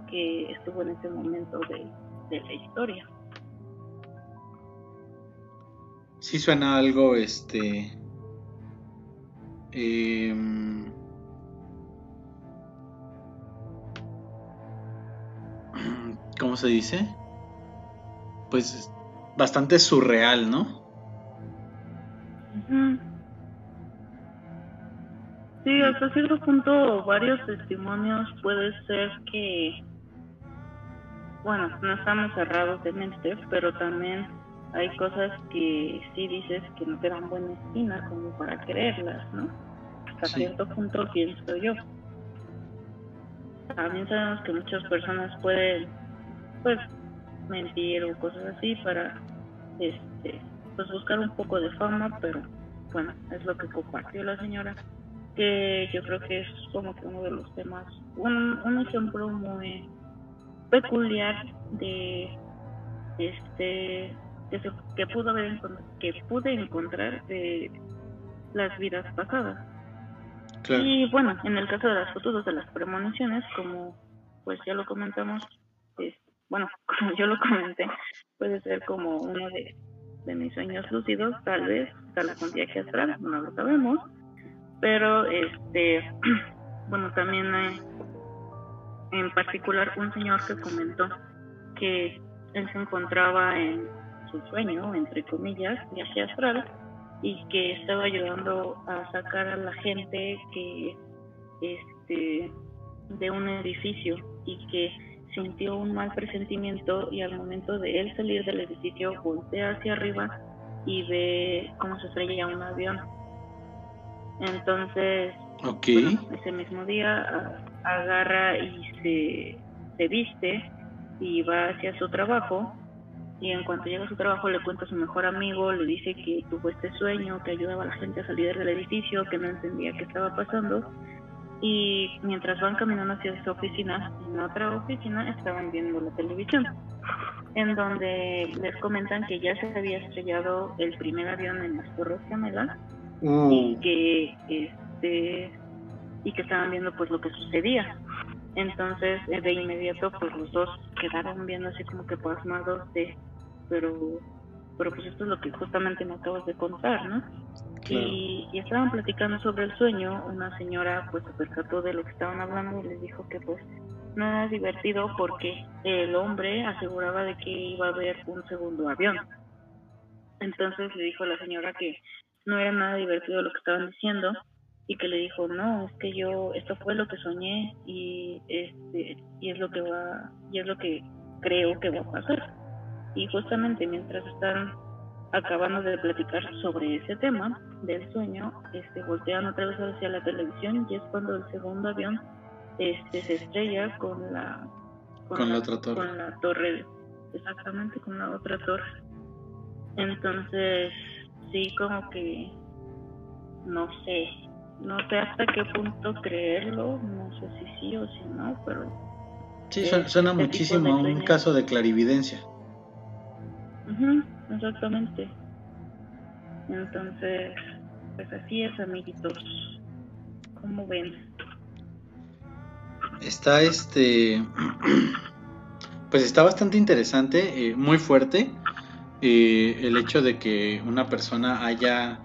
que estuvo en ese momento de, de la historia. Sí suena algo, este... em, ¿Cómo se dice? Pues bastante surreal, ¿no? Sí, hasta cierto punto varios testimonios puede ser que, bueno, no estamos cerrados de mente, pero también hay cosas que sí dices que no te dan buena espina como para creerlas, ¿no? Hasta Sí. cierto punto pienso yo. También sabemos que muchas personas pueden, pues, mentir o cosas así para, este, pues buscar un poco de fama, pero bueno, es lo que compartió la señora, que yo creo que es como que uno de los temas, un, un ejemplo muy peculiar de este que, se- que pudo haber que pude encontrar de las vidas pasadas. Y bueno, en el caso de las fotos de las premoniciones, como pues ya lo comentamos, es, bueno, como yo lo comenté, puede ser como uno de, mis sueños lúcidos, tal vez, tal vez un viaje astral, no lo sabemos, pero este, bueno, también hay en particular un señor que comentó que él se encontraba en su sueño, entre comillas, viaje astral, y que estaba ayudando a sacar a la gente que este de un edificio y que sintió un mal presentimiento y al momento de él salir del edificio voltea hacia arriba y ve cómo se estrella un avión. Entonces, ese mismo día agarra y se, se viste y va hacia su trabajo y en cuanto llega a su trabajo le cuenta a su mejor amigo, le dice que tuvo este sueño, que ayudaba a la gente a salir del edificio, que no entendía qué estaba pasando. Y mientras van caminando hacia su oficina, en otra oficina estaban viendo la televisión, en donde les comentan que ya se había estrellado el primer avión en las Torres Gemelas y mm. que este y que estaban viendo pues lo que sucedía. Entonces, de inmediato, pues los dos quedaron viendo así como que pasmados de pero, pero pues esto es lo que justamente me acabas de contar, ¿no? Y, estaban platicando sobre el sueño, una señora pues se percató de lo que estaban hablando y les dijo que pues no era divertido porque el hombre aseguraba de que iba a haber un segundo avión. Entonces le dijo a la señora que no era nada divertido lo que estaban diciendo y que le dijo, no, es que yo, esto fue lo que soñé y, este, y es lo que va, y es lo que creo que va a pasar. Y justamente mientras están acabando de platicar sobre ese tema del sueño, este, voltean otra vez hacia la televisión y es cuando el segundo avión este, se estrella con la con, la, otra torre. Con la torre, exactamente, con la otra torre. Entonces, sí, como que, no sé, no sé hasta qué punto creerlo, no sé si sí o si no, pero... Sí, suena, muchísimo a un caso de clarividencia exactamente. Entonces, pues así es, amiguitos. ¿Cómo ven? Está este. Pues está bastante interesante, eh, muy fuerte. Eh, el hecho de que una persona haya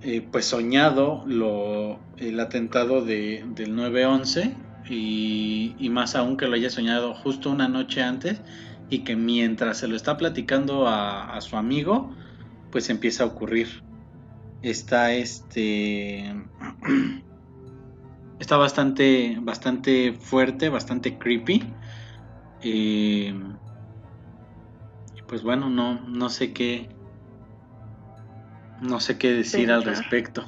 eh, pues soñado lo, el atentado de, del 9-11 y, y, más aún que lo haya soñado justo una noche antes y que mientras se lo está platicando a, su amigo, pues empieza a ocurrir. Está este. Está bastante, bastante fuerte, bastante creepy. Eh, pues bueno, no, no sé qué. No sé qué decir al respecto.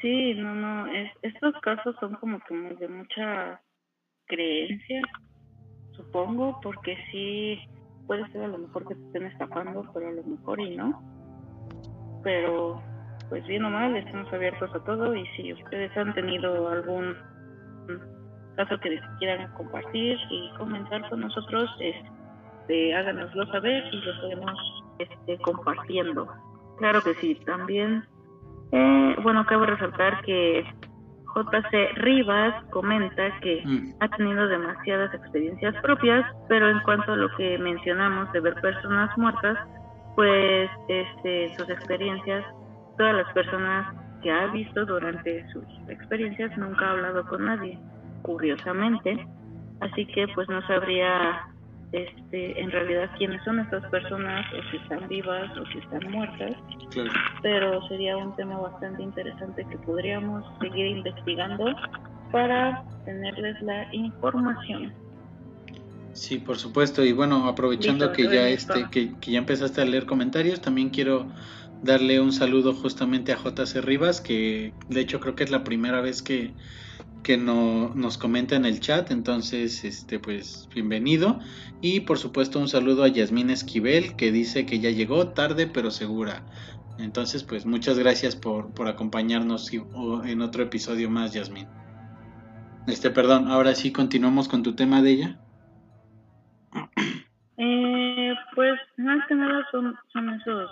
Sí, no, no, estos casos son como que de mucha creencia supongo, porque sí puede ser a lo mejor que te estén estafando, pero a lo mejor y no. Pero, pues bien o mal, estamos abiertos a todo y si ustedes han tenido algún caso que quieran compartir y comentar con nosotros, este, háganoslo saber y lo estaremos este, compartiendo. Claro que sí, también, eh, bueno, cabe resaltar que JC Rivas comenta que mm. ha tenido demasiadas experiencias propias, pero en cuanto a lo que mencionamos de ver personas muertas, pues este, sus experiencias, todas las personas que ha visto durante sus experiencias nunca ha hablado con nadie, curiosamente, así que pues no sabría este, en realidad quiénes son estas personas, o si están vivas o si están muertas. Pero sería un tema bastante interesante que podríamos seguir investigando para tenerles la información. Sí, por supuesto. Y bueno, aprovechando que ya este, que, que, ya empezaste a leer comentarios, también quiero darle un saludo justamente a JC Rivas, que de hecho creo que es la primera vez que, que no, nos comenta en el chat, entonces, este, pues, bienvenido. Y por supuesto un saludo a Yasmín Esquivel, que dice que ya llegó tarde pero segura. Entonces, pues, muchas gracias por, por acompañarnos en otro episodio más, Yasmín. Este, perdón, ahora sí continuamos con tu tema de ella. Eh, pues, más que nada son, son esos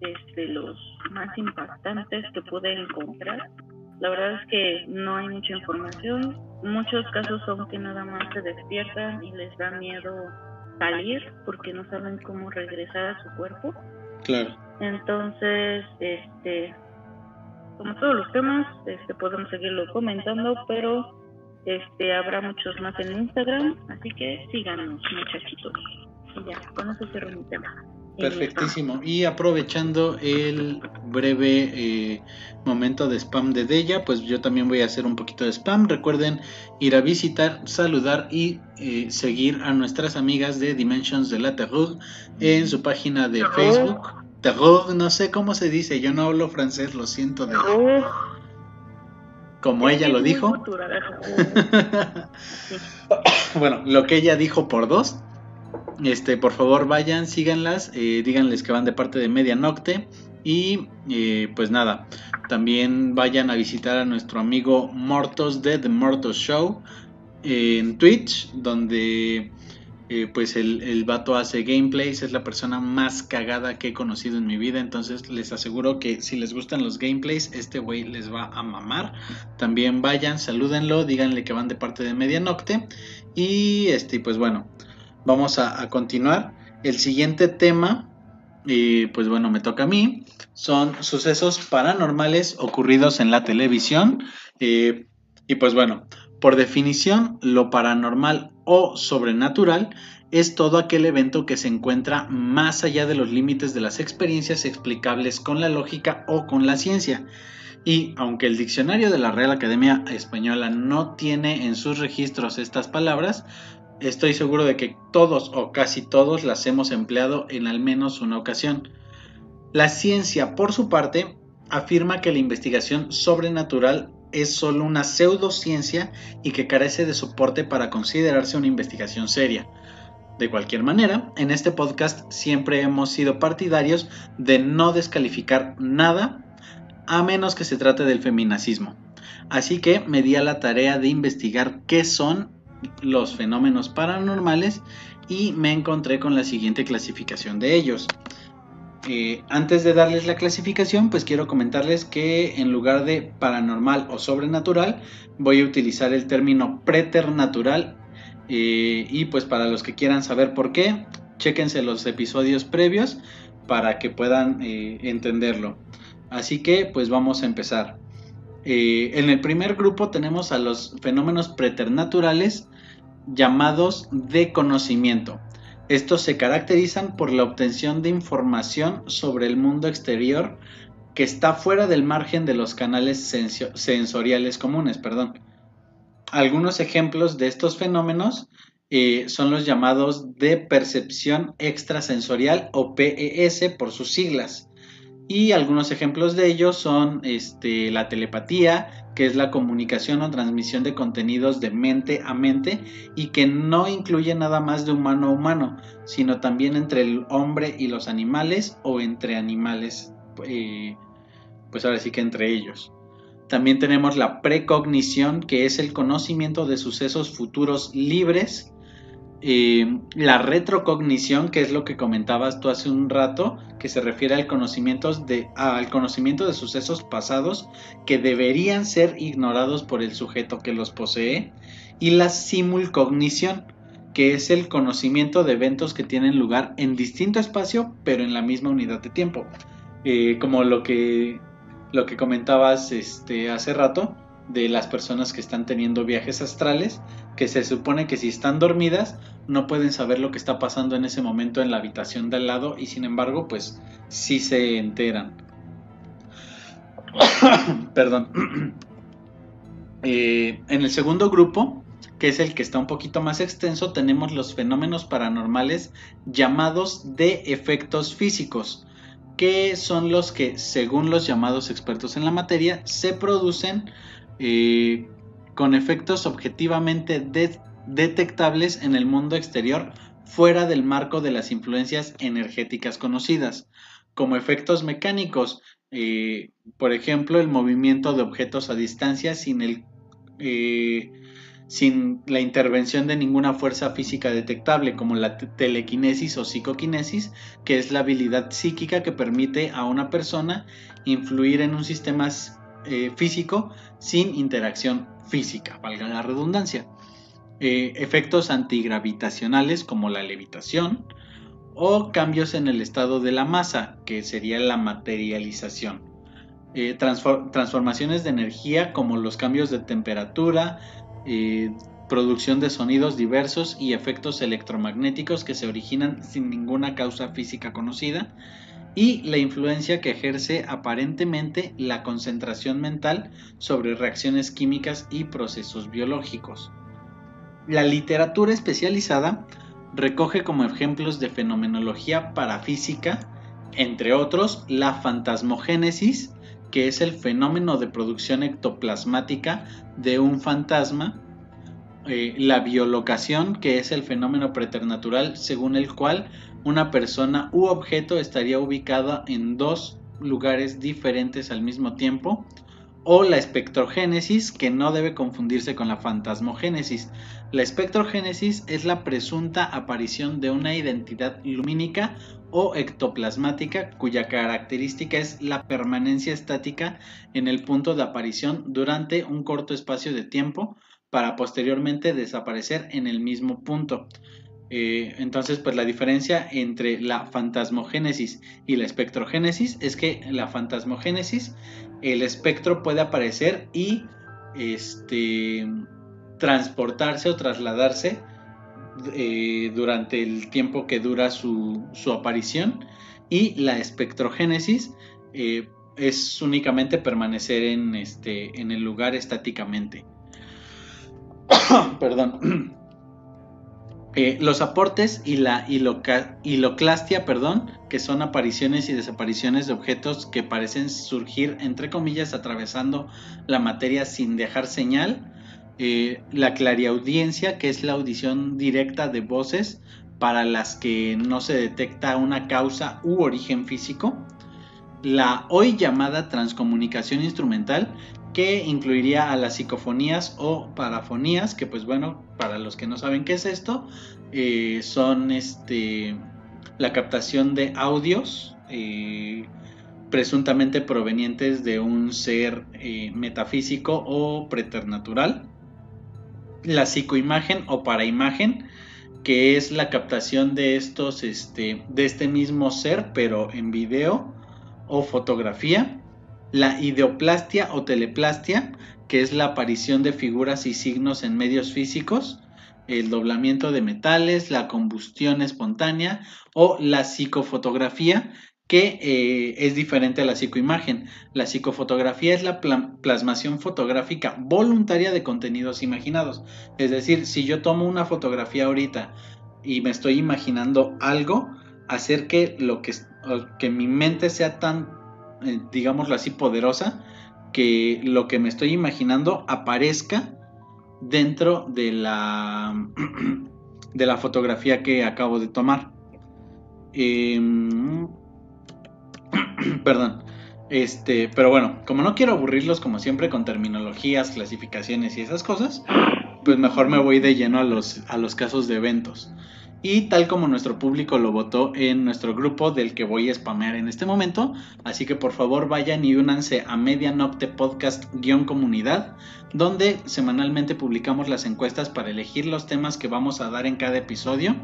este, los más impactantes que pude encontrar. La verdad es que no hay mucha información. Muchos casos son que nada más se despiertan y les da miedo salir porque no saben cómo regresar a su cuerpo. Claro. Entonces, este, como todos los temas, este, podemos seguirlo comentando, pero este, habrá muchos más en Instagram, así que síganos, muchachitos. Y ya, con eso cierro mi tema. Perfectísimo. Y aprovechando el breve eh, momento de spam de Della, pues yo también voy a hacer un poquito de spam. Recuerden ir a visitar, saludar y eh, seguir a nuestras amigas de Dimensions de la Terror en su página de Facebook. Terror, no sé cómo se dice, yo no hablo francés, lo siento. De... Como ella lo dijo. bueno, lo que ella dijo por dos. Este, por favor, vayan, síganlas, eh, díganles que van de parte de Media Nocte. Y eh, pues nada, también vayan a visitar a nuestro amigo Mortos de The Mortos Show en Twitch, donde eh, pues el, el, vato hace gameplays, es la persona más cagada que he conocido en mi vida, entonces les aseguro que si les gustan los gameplays, este güey les va a mamar. También vayan, salúdenlo, díganle que van de parte de Medianocte y este, pues bueno, vamos a, continuar. El siguiente tema, y pues bueno, me toca a mí, son sucesos paranormales ocurridos en la televisión. Eh, y pues bueno, por definición, lo paranormal o sobrenatural es todo aquel evento que se encuentra más allá de los límites de las experiencias explicables con la lógica o con la ciencia. Y aunque el diccionario de la Real Academia Española no tiene en sus registros estas palabras, estoy seguro de que todos o casi todos las hemos empleado en al menos una ocasión. La ciencia, por su parte, afirma que la investigación sobrenatural es solo una pseudociencia y que carece de soporte para considerarse una investigación seria. De cualquier manera, en este podcast siempre hemos sido partidarios de no descalificar nada a menos que se trate del feminacismo. Así que me di a la tarea de investigar qué son los fenómenos paranormales y me encontré con la siguiente clasificación de ellos. Eh, antes de darles la clasificación, pues quiero comentarles que en lugar de paranormal o sobrenatural, voy a utilizar el término preternatural. Eh, y pues para los que quieran saber por qué, chequense los episodios previos para que puedan eh, entenderlo. Así que pues vamos a empezar. En el primer grupo tenemos a los fenómenos preternaturales llamados de conocimiento. Estos se caracterizan por la obtención de información sobre el mundo exterior que está fuera del margen de los canales sensoriales comunes. Perdón. Algunos ejemplos de estos fenómenos eh, son los llamados de percepción extrasensorial o PES por sus siglas. Y algunos ejemplos de ellos son este, la telepatía, que es la comunicación o transmisión de contenidos de mente a mente y que no incluye nada más de humano a humano, sino también entre el hombre y los animales o entre animales, eh, pues ahora sí que entre ellos. También tenemos la precognición, que es el conocimiento de sucesos futuros libres eh, la retrocognición, que es lo que comentabas tú hace un rato, que se refiere al conocimiento, de, al conocimiento de sucesos pasados que deberían ser ignorados por el sujeto que los posee, y la simulcognición, que es el conocimiento de eventos que tienen lugar en distinto espacio, pero en la misma unidad de tiempo. Eh, como lo que, lo que comentabas este, hace rato, de las personas que están teniendo viajes astrales, que se supone que si están dormidas no pueden saber lo que está pasando en ese momento en la habitación de al lado y sin embargo pues sí se enteran. Perdón. Eh, en el segundo grupo, que es el que está un poquito más extenso, tenemos los fenómenos paranormales llamados de efectos físicos, que son los que, según los llamados expertos en la materia, se producen eh, con efectos objetivamente detectables en el mundo exterior fuera del marco de las influencias energéticas conocidas, como efectos mecánicos, eh, por ejemplo, el movimiento de objetos a distancia sin el, eh, sin la intervención de ninguna fuerza física detectable, como la telequinesis o psicoquinesis, que es la habilidad psíquica que permite a una persona influir en un sistema eh, físico sin interacción física, valga la redundancia. Eh, efectos antigravitacionales como la levitación o cambios en el estado de la masa, que sería la materialización. Eh, transformaciones de energía como los cambios de temperatura, producción de sonidos diversos y efectos electromagnéticos que se originan sin ninguna causa física conocida y la influencia que ejerce aparentemente la concentración mental sobre reacciones químicas y procesos biológicos. La literatura especializada recoge como ejemplos de fenomenología parafísica, entre otros, la fantasmogénesis, que es el fenómeno de producción ectoplasmática de un fantasma, eh, la biolocación, que es el fenómeno preternatural según el cual una persona u objeto estaría ubicada en dos lugares diferentes al mismo tiempo, o la espectrogénesis, que no debe confundirse con la fantasmogénesis. La espectrogénesis es la presunta aparición de una identidad lumínica o ectoplasmática cuya característica es la permanencia estática en el punto de aparición durante un corto espacio de tiempo para posteriormente desaparecer en el mismo punto. Eh, entonces, pues la diferencia entre la fantasmogénesis y la espectrogénesis es que la fantasmogénesis, el espectro puede aparecer y este, transportarse o trasladarse eh, durante el tiempo que dura su, aparición y la espectrogénesis eh, es únicamente permanecer en, este, en el lugar estáticamente. Perdón. Eh, los aportes y la hiloclastia, perdón, que son apariciones y desapariciones de objetos que parecen surgir, entre comillas, atravesando la materia sin dejar señal. Eh, la clariaudiencia, que es la audición directa de voces para las que no se detecta una causa u origen físico. La hoy llamada transcomunicación instrumental, que incluiría a las psicofonías o parafonías, que pues bueno, para los que no saben qué es esto, eh, son este, la captación de audios eh, presuntamente provenientes de un ser eh, metafísico o preternatural, la psicoimagen o paraimagen, que es la captación de estos, este, de este mismo ser, pero en video o fotografía, la ideoplastia o teleplastia, que es la aparición de figuras y signos en medios físicos, el doblamiento de metales, la combustión espontánea o la psicofotografía, que eh, es diferente a la psicoimagen. La psicofotografía es la plasmación fotográfica voluntaria de contenidos imaginados. Es decir, si yo tomo una fotografía ahorita y me estoy imaginando algo, hacer que lo que, que mi mente sea tan eh, digámoslo así, poderosa, que lo que me estoy imaginando aparezca dentro de la, de la fotografía que acabo de tomar. Em, perdón. Este, pero bueno, como no quiero aburrirlos como siempre con terminologías, clasificaciones y esas cosas, pues mejor me voy de lleno a los, a los casos de eventos y tal como nuestro público lo votó en nuestro grupo del que voy a spamear en este momento. Así que por favor vayan y únanse a Medianocte Podcast-comunidad, donde semanalmente publicamos las encuestas para elegir los temas que vamos a dar en cada episodio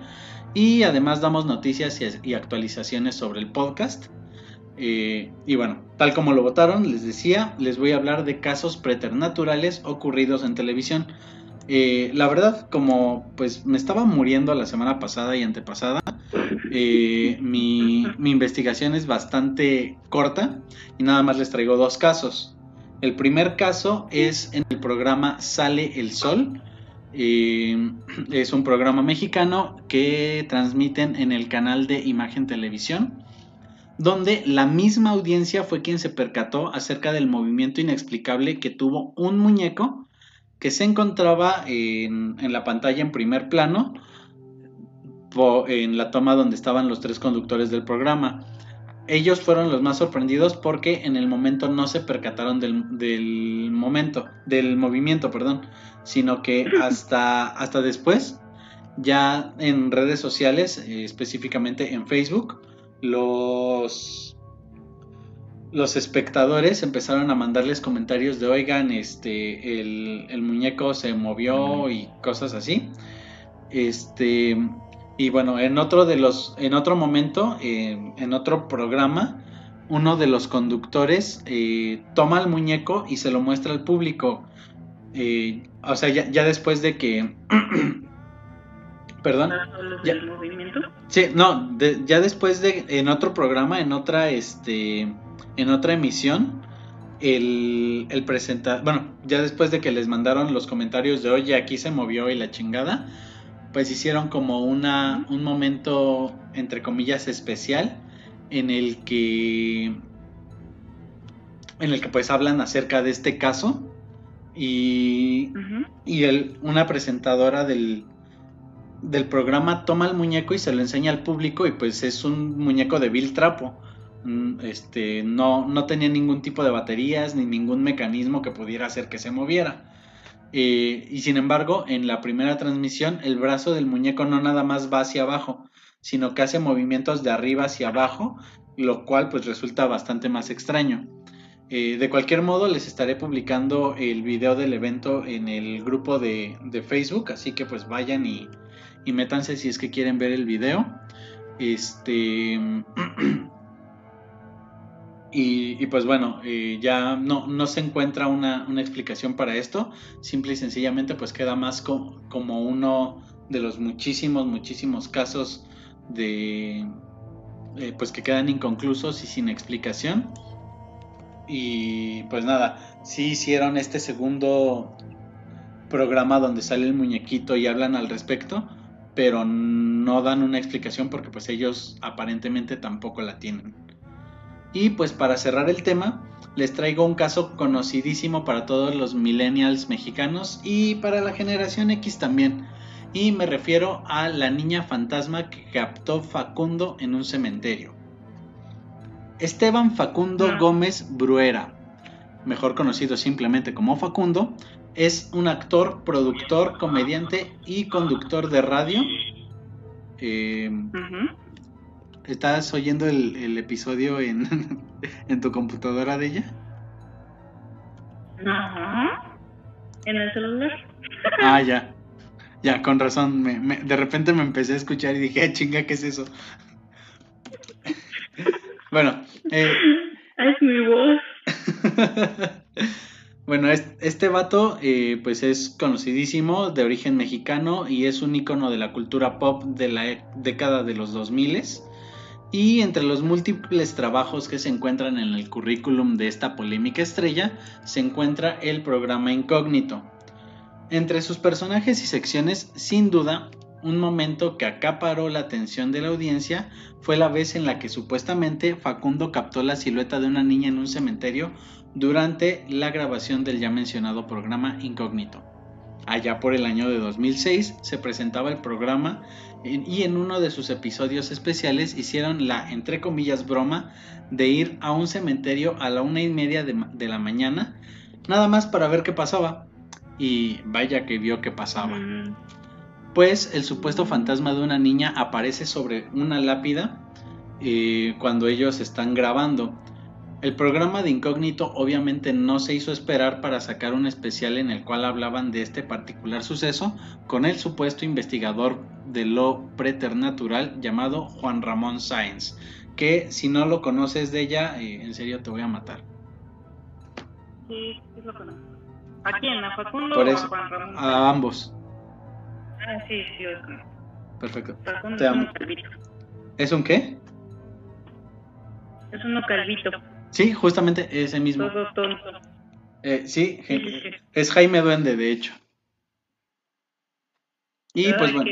y además damos noticias y, actualizaciones sobre el podcast. Eh, y bueno, tal como lo votaron, les decía, les voy a hablar de casos preternaturales ocurridos en televisión. Eh, la verdad, como pues me estaba muriendo la semana pasada y antepasada, eh, mi, investigación es bastante corta y nada más les traigo dos casos. El primer caso es en el programa Sale el Sol. Eh, es un programa mexicano que transmiten en el canal de Imagen Televisión, donde la misma audiencia fue quien se percató acerca del movimiento inexplicable que tuvo un muñeco que se encontraba en, la pantalla en primer plano, en la toma donde estaban los tres conductores del programa. ellos fueron los más sorprendidos porque en el momento no se percataron del, del momento, del movimiento, perdón, sino que hasta, hasta después, ya en redes sociales, eh, específicamente en Facebook, los, los espectadores empezaron a mandarles comentarios de oigan, este, el, el muñeco se movió y cosas así. Este, y bueno, en otro de los, en otro momento, eh, en otro programa, uno de los conductores eh, toma el muñeco y se lo muestra al público. Eh, o sea, ya, después de que. Perdón. Ya, movimiento? Sí, no, ya después de en otro programa, en otra, este, en otra emisión, el, el presentador, bueno, ya después de que les mandaron los comentarios de oye, aquí se movió y la chingada, pues hicieron como una, un momento, entre comillas, especial en el que, en el que pues hablan acerca de este caso y, y el, una presentadora del, del programa toma el muñeco y se lo enseña al público y pues es un muñeco de vil trapo. Mm, este, no, no tenía ningún tipo de baterías ni ningún mecanismo que pudiera hacer que se moviera. Eh, y sin embargo, en la primera transmisión, el brazo del muñeco no nada más va hacia abajo, sino que hace movimientos de arriba hacia abajo, lo cual pues resulta bastante más extraño. Eh, de cualquier modo, les estaré publicando el video del evento en el grupo de, de Facebook, así que pues vayan y, y métanse si es que quieren ver el video. Este. Y, pues bueno, eh, ya no, no, se encuentra una, explicación para esto, simple y sencillamente pues queda más como uno de los muchísimos, muchísimos casos de eh, pues que quedan inconclusos y sin explicación. Y pues nada, sí hicieron este segundo programa donde sale el muñequito y hablan al respecto, pero no dan una explicación porque pues ellos aparentemente tampoco la tienen. Y pues para cerrar el tema, les traigo un caso conocidísimo para todos los millennials mexicanos y para la generación X también. Y me refiero a la niña fantasma que captó Facundo en un cementerio. Esteban Facundo ah. Gómez Bruera, mejor conocido simplemente como Facundo, es un actor, productor, comediante y conductor de radio. Eh, ¿Estás oyendo el, episodio en, en, tu computadora de ella? Ajá. En el celular. Ah, ya. Ya, con razón. Me, de repente me empecé a escuchar y dije, ah, chinga, ¿qué es eso? bueno. Eh, es mi voz. bueno, este, vato eh, pues es conocidísimo, de origen mexicano y es un icono de la cultura pop de la década de los 2000 y entre los múltiples trabajos que se encuentran en el currículum de esta polémica estrella se encuentra el programa Incógnito. Entre sus personajes y secciones, sin duda, un momento que acaparó la atención de la audiencia fue la vez en la que supuestamente Facundo captó la silueta de una niña en un cementerio durante la grabación del ya mencionado programa Incógnito. Allá por el año de 2006 se presentaba el programa y en uno de sus episodios especiales hicieron la, entre comillas, broma de ir a un cementerio a la una y media de, la mañana, nada más para ver qué pasaba. Y vaya que vio qué pasaba. Mm. Pues el supuesto fantasma de una niña aparece sobre una lápida eh, cuando ellos están grabando. El programa de Incógnito obviamente no se hizo esperar para sacar un especial en el cual hablaban de este particular suceso con el supuesto investigador de lo preternatural llamado Juan Ramón Sáenz, que si no lo conoces de ella, eh, en serio te voy a matar. Sí, sí lo conozco. ¿A quién? ¿A Facundo o a Juan Ramón? A ambos. Ah, sí, sí, lo conozco. Perfecto. Facundo te amo. Es un ¿Es un qué? Es uno calvito. Sí, justamente ese mismo. Todo tonto. Eh, sí, es Jaime Duende, de hecho. Y pues bueno.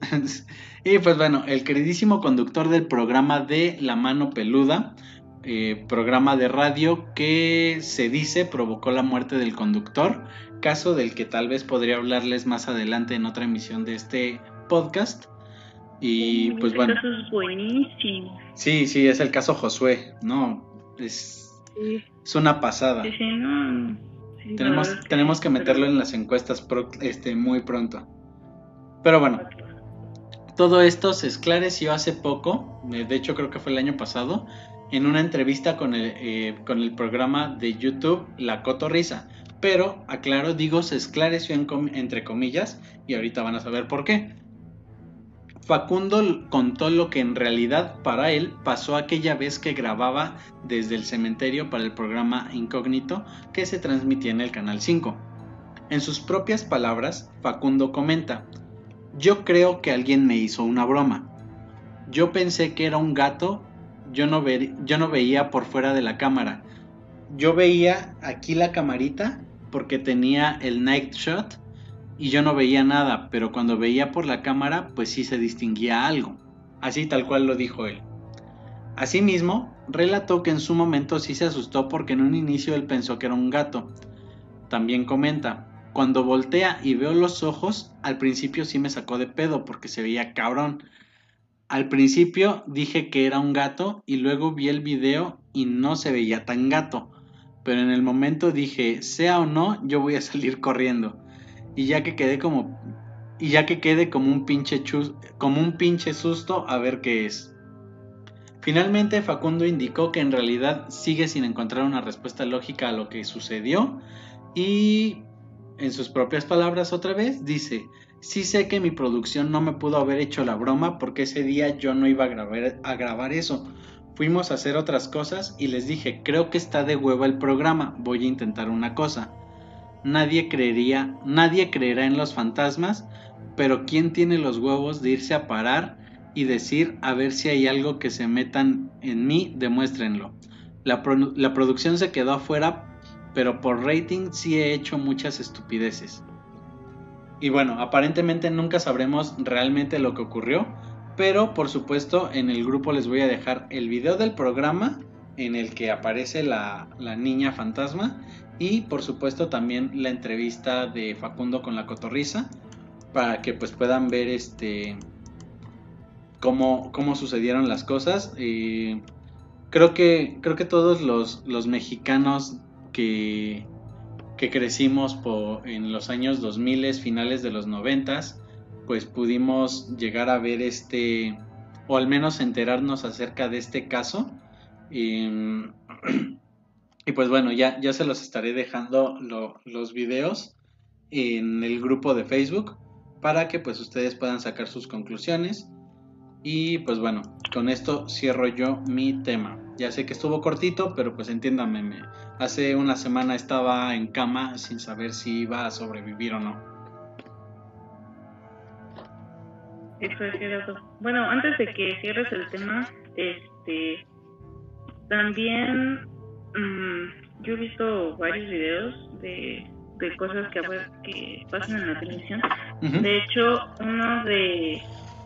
y pues bueno, el queridísimo conductor del programa de La Mano Peluda, eh, programa de radio que se dice provocó la muerte del conductor, caso del que tal vez podría hablarles más adelante en otra emisión de este podcast. Y pues bueno. Eso es buenísimo. Sí, sí, es el caso Josué. No, es, Sí, es una pasada. sí, sí, no. sí, la Tenemos, tenemos que meterlo en las encuestas pro- este, muy pronto. Pero bueno, todo esto se esclareció hace poco, eh, de hecho creo que fue el año pasado, en una entrevista con el, eh, con el programa de YouTube La Cotorrisa. Pero, aclaro, digo, se esclareció en com- entre comillas y ahorita van a saber por qué. Facundo contó lo que en realidad para él pasó aquella vez que grababa desde el cementerio para el programa Incógnito que se transmitía en el Canal 5. En sus propias palabras, Facundo comenta, yo creo que alguien me hizo una broma. Yo pensé que era un gato, yo no, yo no veía por fuera de la cámara. Yo veía aquí la camarita porque tenía el night shot y yo no veía nada, pero cuando veía por la cámara pues sí se distinguía algo. Así tal cual lo dijo él. Asimismo, relató que en su momento sí se asustó porque en un inicio él pensó que era un gato. También comenta, cuando voltea y veo los ojos, al principio sí me sacó de pedo porque se veía cabrón. Al principio dije que era un gato y luego vi el video y no se veía tan gato. Pero en el momento dije, sea o no, yo voy a salir corriendo. Y ya que quedé como y ya que quede como un pinche como un pinche susto a ver qué es. Finalmente Facundo indicó que en realidad sigue sin encontrar una respuesta lógica a lo que sucedió y en sus propias palabras otra vez dice, sí sé que mi producción no me pudo haber hecho la broma porque ese día yo no iba a grabar, a grabar eso. Fuimos a hacer otras cosas y les dije, creo que está de hueva el programa, voy a intentar una cosa. Nadie creería, nadie creerá en los fantasmas, pero ¿quién tiene los huevos de irse a parar y decir a ver si hay algo que se metan en mí, demuéstrenlo? La, pro- la producción se quedó afuera, pero por rating sí he hecho muchas estupideces. Y bueno, aparentemente nunca sabremos realmente lo que ocurrió, pero por supuesto en el grupo les voy a dejar el video del programa en el que aparece la niña fantasma y por supuesto también la entrevista de Facundo con la cotorriza para que pues puedan ver este cómo, cómo sucedieron las cosas. Eh, creo que creo que todos los, los mexicanos que, que crecimos en los años 2000, finales de los 90, pues pudimos llegar a ver este, o al menos enterarnos acerca de este caso. Y, y pues bueno, ya, ya se los estaré dejando lo- los videos en el grupo de Facebook para que pues ustedes puedan sacar sus conclusiones. Y pues bueno, con esto cierro yo mi tema. Ya sé que estuvo cortito, pero pues entiéndame, me- hace una semana estaba en cama sin saber si iba a sobrevivir o no. Bueno, antes de que cierres el tema, este, también mm, yo he visto varios videos de, de cosas que, que pasan en la televisión. De hecho, uno de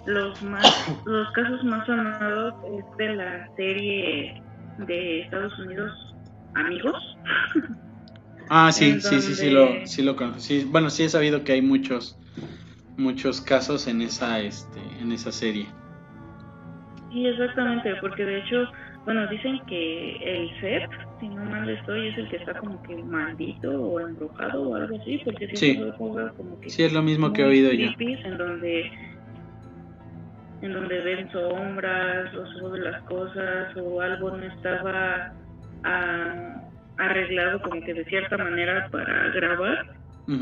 los más, los casos más sonados es de la serie de Estados Unidos, Amigos. Ah, sí, sí, sí, sí lo, sí lo. Sí, bueno, sí he sabido que hay muchos, muchos casos en esa, este, en esa serie. Sí, exactamente, porque de hecho, bueno, dicen que el set, si no mal estoy, es el que está como que maldito o embrujado o algo así, porque Sí. sí, como que Sí, es lo mismo que he oído yo. en donde en donde ven sombras o mueven las cosas o algo no estaba ah, arreglado como que de cierta manera para grabar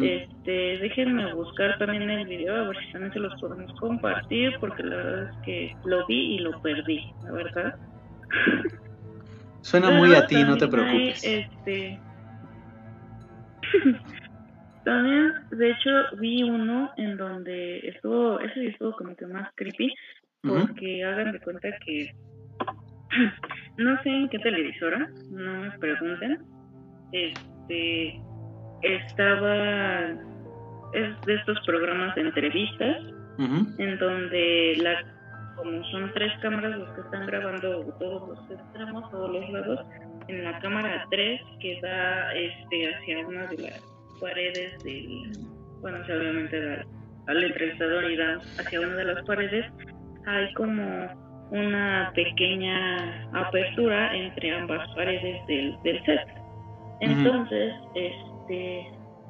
este, déjenme buscar también el video a ver si también se los podemos compartir porque la verdad es que lo vi y lo perdí, la verdad. Suena muy a ti, no te también hay, preocupes. este también, de hecho, vi uno en donde estuvo, ese sí estuvo como que más creepy, porque hagan de cuenta que no sé en qué televisora, no me pregunten. Este estaba es de estos programas de entrevistas en donde la como son tres cámaras los que están grabando todos los extremos, todos los lados, en la cámara 3 que da este hacia una de las paredes del bueno, obviamente da al entrevistador y da hacia una de las paredes hay como una pequeña apertura entre ambas paredes del, del set. Entonces, este,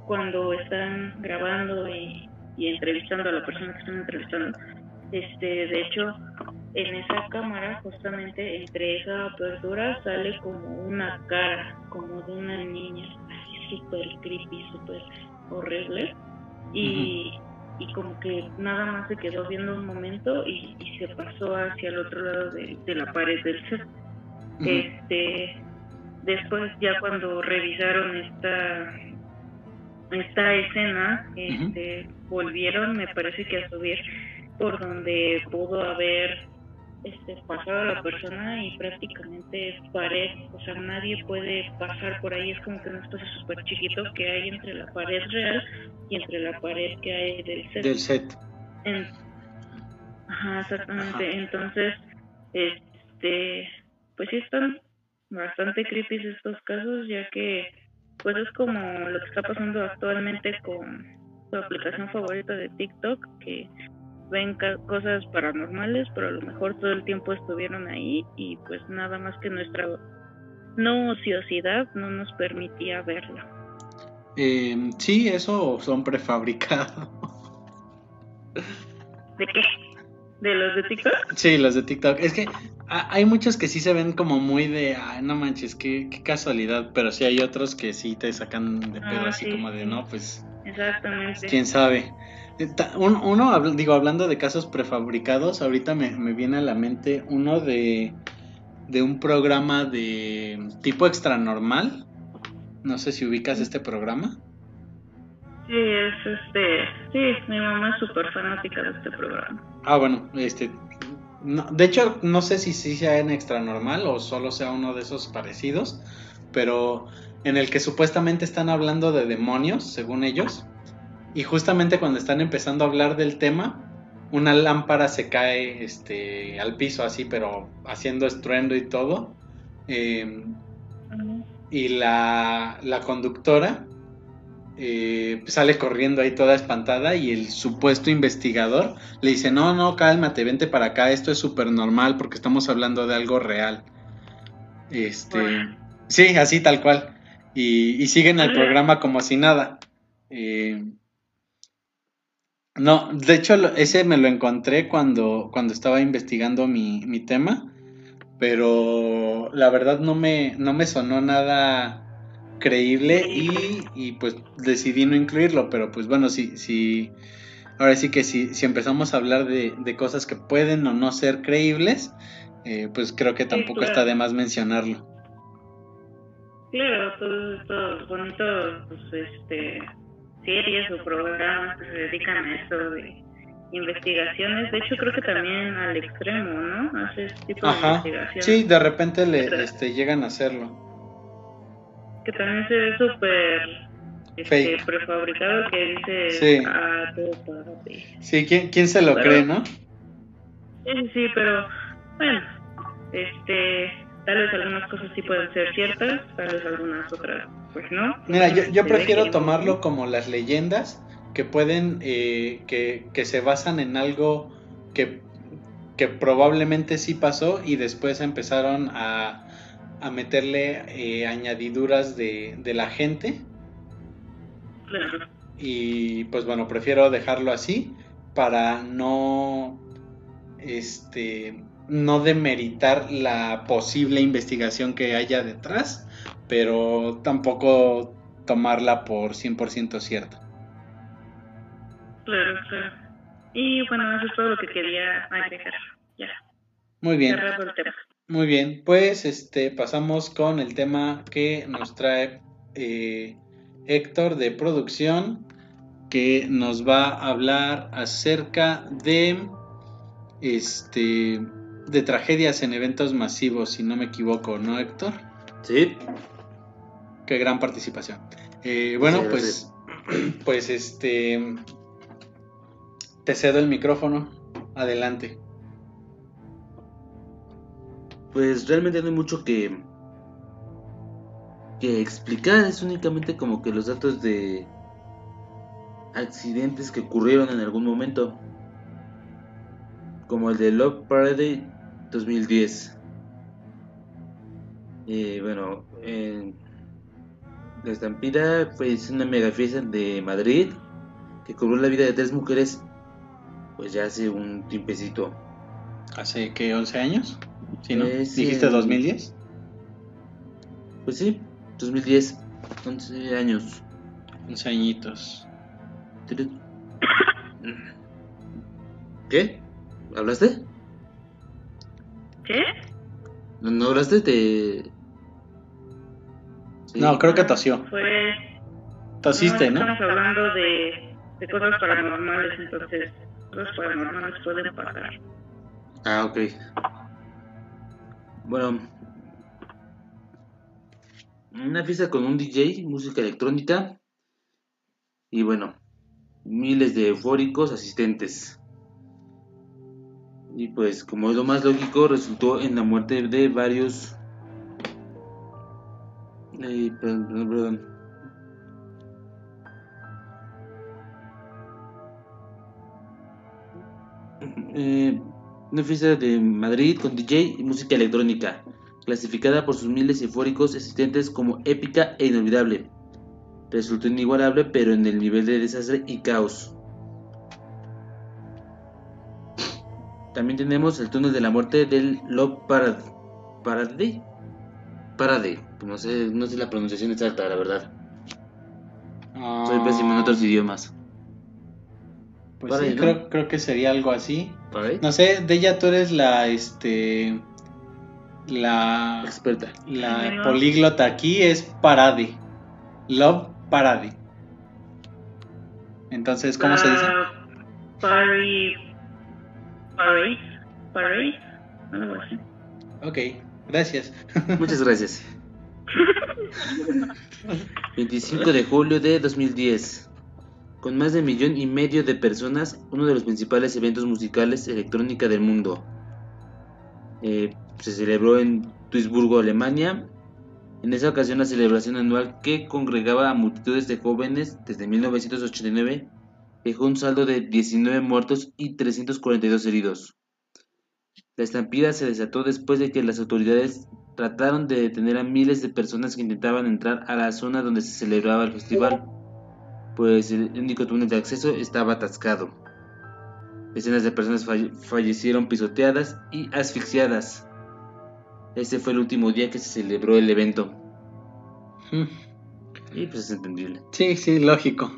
cuando están grabando y, y, entrevistando a la persona que están entrevistando, este, de hecho, en esa cámara, justamente entre esa apertura, sale como una cara, como de una niña, así súper creepy, súper horrible. Y, y como que nada más se quedó viendo un momento y, se pasó hacia el otro lado de, la pared del set. Este, después ya cuando revisaron esta esta escena, este, volvieron, me parece que a subir por donde pudo haber este, pasado a la persona y prácticamente es pared, o sea, nadie puede pasar por ahí, es como que un espacio súper chiquito que hay entre la pared real y entre la pared que hay del set. Del set. Ajá, exactamente, entonces, este, pues sí están bastante creepy estos casos, ya que pues es como lo que está pasando actualmente con su aplicación favorita de TikTok, que ven cosas paranormales, pero a lo mejor todo el tiempo estuvieron ahí y pues nada más que nuestra no ociosidad no nos permitía verla. Eh, sí, eso son prefabricados. ¿De qué? ¿De los de TikTok? Sí, los de TikTok. Es que hay muchos que sí se ven como muy de, ay, no manches, qué, casualidad, pero sí hay otros que sí te sacan de pedo ah, así como de, no, pues... Exactamente. ¿Quién sabe? Uno, digo, hablando de casos prefabricados, ahorita me, me viene a la mente uno de, de un programa de tipo extra normal. No sé si ubicas este programa. Sí, es este. Sí, mi mamá es súper fanática de este programa. Ah, bueno, este. de hecho, no sé si sí sea en extra normal o solo sea uno de esos parecidos, pero en el que supuestamente están hablando de demonios, según ellos. Y justamente cuando están empezando a hablar del tema, una lámpara se cae este, al piso así, pero haciendo estruendo y todo. Em, y la, la conductora eh, sale corriendo ahí toda espantada y el supuesto investigador le dice, no, no, cálmate, vente para acá, esto es súper normal porque estamos hablando de algo real. Este, sí, así tal cual. Y, y siguen el programa como si nada. Eh, no, de hecho ese me lo encontré cuando, cuando estaba investigando mi, mi tema, pero la verdad no me, no me sonó nada creíble y, y, pues decidí no incluirlo, pero pues bueno, si, si ahora sí que si, si empezamos a hablar de, de cosas que pueden o no ser creíbles, eh, pues creo que tampoco está de más mencionarlo. Claro, todos estos bonitos pues, este, series o programas que se dedican a eso de investigaciones. De hecho, creo que también al extremo, ¿no? Hace este tipo de investigaciones. Sí, de repente le este, llegan a hacerlo. Que también se ve súper este, prefabricado que dice sí. ah, todo Sí, ¿quién, quién se lo cree, no? Sí, sí, pero bueno, este, tal vez algunas cosas sí pueden ser ciertas, tal vez algunas otras pues no. Mira, yo, prefiero tomarlo como las leyendas que pueden, eh, que, que, se basan en algo que, que, probablemente sí pasó y después empezaron a, a meterle eh, añadiduras de, de, la gente. Y pues bueno, prefiero dejarlo así para no, este, no demeritar la posible investigación que haya detrás pero tampoco tomarla por 100% cierta. Claro, claro. Y bueno, eso es todo lo que quería agregar. Ya. Muy bien. Muy bien, pues este pasamos con el tema que nos trae eh, Héctor de producción, que nos va a hablar acerca de este de tragedias en eventos masivos, si no me equivoco, ¿no, Héctor? Sí. Qué gran participación. Eh, bueno, pues, pues este, te cedo el micrófono. Adelante. Pues realmente no hay mucho que que explicar. Es únicamente como que los datos de accidentes que ocurrieron en algún momento, como el de Love Parade 2010. Eh, bueno, eh, la estampida fue una mega fiesta de Madrid que cobró la vida de tres mujeres pues ya hace un tiempecito. ¿Hace qué, 11 años? ¿Sí, no? Eh, ¿Dijiste en- 2010? Pues sí, 2010, 11 años. 11 añitos. ¿Qué? ¿Hablaste? ¿Qué? ¿No, no hablaste? Te... Sí. No, creo que tosió. Fue. Tosiste, ¿no? Estamos hablando de, de cosas paranormales, entonces. Cosas paranormales pueden pasar. Ah, ok. Bueno. Una fiesta con un DJ, música electrónica. Y bueno, miles de eufóricos asistentes. Y pues, como es lo más lógico, resultó en la muerte de varios. Perdón, perdón. Eh, una fiesta de Madrid con DJ y música electrónica, clasificada por sus miles eufóricos asistentes como épica e inolvidable. Resultó inigualable, pero en el nivel de desastre y caos. También tenemos el túnel de la muerte del Love Parade. ¿Parade? Parade. No sé, no sé la pronunciación exacta, la verdad. Soy pésimo en otros idiomas. Pues Para sí, creo, creo que sería algo así. ¿Parade? No sé, de ella tú eres la, este, la, Experta. la políglota aquí es Parade. Love Parade. Entonces, ¿cómo se dice? Ah. Parade. Parade. Algo así. Ok, gracias. Muchas gracias. 25 de julio de 2010. Con más de millón y medio de personas, uno de los principales eventos musicales electrónica del mundo. Eh, se celebró en Duisburgo, Alemania. En esa ocasión la celebración anual que congregaba a multitudes de jóvenes desde 1989 dejó un saldo de 19 muertos y 342 heridos. La estampida se desató después de que las autoridades trataron de detener a miles de personas que intentaban entrar a la zona donde se celebraba el festival, pues el único túnel de acceso estaba atascado. Decenas de personas falle- fallecieron pisoteadas y asfixiadas. Este fue el último día que se celebró el evento. Mm, Y pues es entendible. Sí, sí, lógico.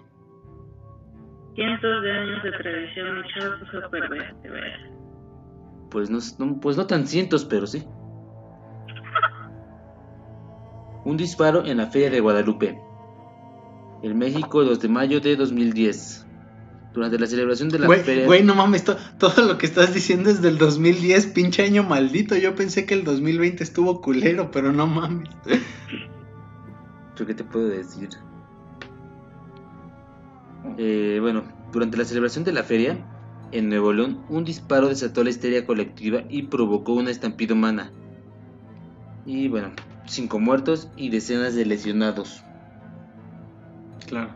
Cientos de años de tradición echados a perder, de veras. Pues no, no- pues no tan cientos, pero sí. Un disparo en la Feria de Guadalupe. El México, 2 de mayo de 2010. Durante la celebración de la Güey, feria... güey, no mames, to- todo lo que estás diciendo es del 2010, pinche año maldito. Yo pensé que el 2020 estuvo culero, pero no mames. ¿Yo qué te puedo decir? Eh, bueno, durante la celebración de la feria, en Nuevo León, un disparo desató la histeria colectiva y provocó una estampida humana. Y bueno, cinco muertos y decenas de lesionados. Claro.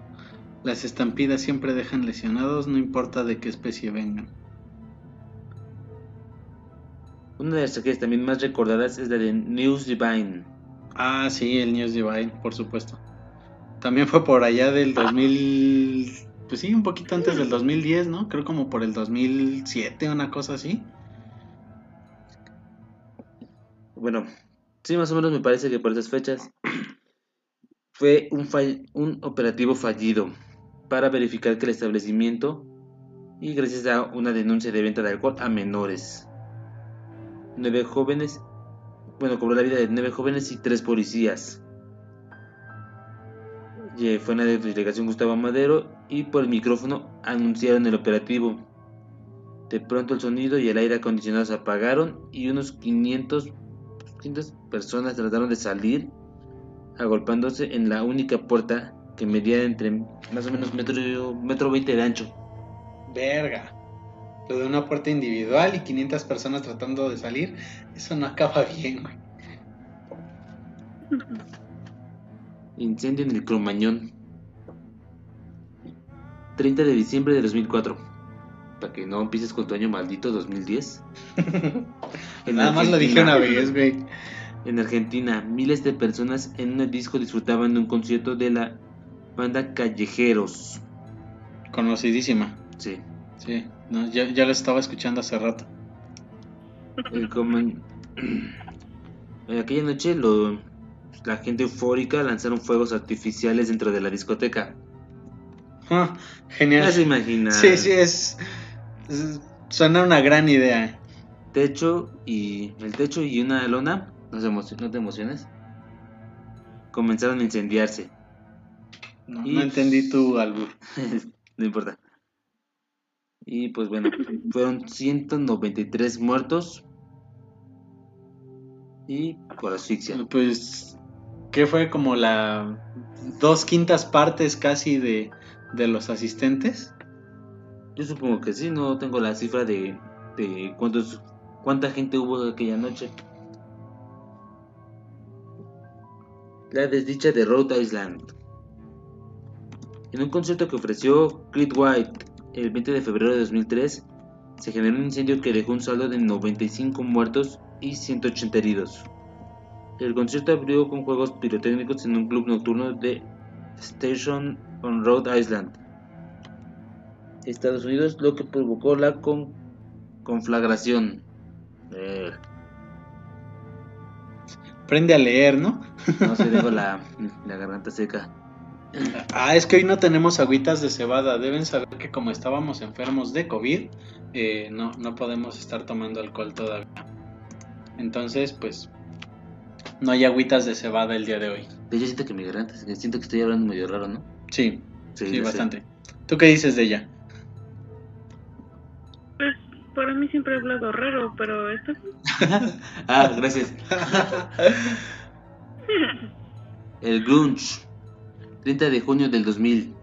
Las estampidas siempre dejan lesionados, no importa de qué especie vengan. Una de las tragedias también más recordadas es la de News Divine. Ah, sí, el News Divine, por supuesto. También fue por allá del 2000, pues sí, un poquito antes del 2010, ¿no? Creo como por el 2007, una cosa así. Bueno, sí, más o menos me parece que por esas fechas fue un, operativo fallido para verificar que el establecimiento y gracias a una denuncia de venta de alcohol a menores. Nueve jóvenes, bueno, cobró la vida de nueve jóvenes y tres policías. Y, fue en la delegación Gustavo Madero y por el micrófono anunciaron el operativo. De pronto el sonido y el aire acondicionado se apagaron y unos 500 500 personas trataron de salir agolpándose en la única puerta que medía entre más o menos metro, metro 20 de ancho. Verga. Lo de una puerta individual y 500 personas tratando de salir, eso no acaba bien, güey. Incendio en el Cromañón. 30 de diciembre de 2004. para que no empieces con tu año maldito 2010. En Nada más lo dije una vez, güey. En Argentina, miles de personas en un disco disfrutaban de un concierto de la banda Callejeros. Conocidísima. Sí. Sí, no, ya, ya lo estaba escuchando hace rato. El comen- En aquella noche lo- la gente eufórica lanzaron fuegos artificiales dentro de la discoteca. Ah, genial. Ya se imagina. Sí, sí, es, es- Suena una gran idea. Techo y el techo y una lona, no, se no te emociones, comenzaron a incendiarse. No, Y- no entendí tu albur. no importa. Y pues bueno, fueron 193 muertos y por asfixia. Pues, ¿qué fue? Como la dos quintas partes casi de, de los asistentes. Yo supongo que sí, no tengo la cifra de, de cuántos, cuánta gente hubo aquella noche. La desdicha de Rhode Island. En un concierto que ofreció Creed White el 20 de febrero de 2003, se generó un incendio que dejó un saldo de 95 muertos y 180 heridos. El concierto abrió con juegos pirotécnicos en un club nocturno de Station on Rhode Island, Estados Unidos, lo que provocó la con- conflagración. Eh, Aprende a leer, ¿no? no se dejo la, la garganta seca. Ah, es que hoy no tenemos agüitas de cebada. Deben saber que como estábamos enfermos de COVID, eh, no, no podemos estar tomando alcohol todavía. Entonces, pues, no hay agüitas de cebada el día de hoy. De hecho, siento que mi garganta, siento que estoy hablando medio raro, ¿no? Sí, sí, ya sé. bastante. ¿Tú qué dices de ella? Pues para mí siempre he hablado raro, pero esto Ah, gracias. El Grunge, 30 de junio del 2000.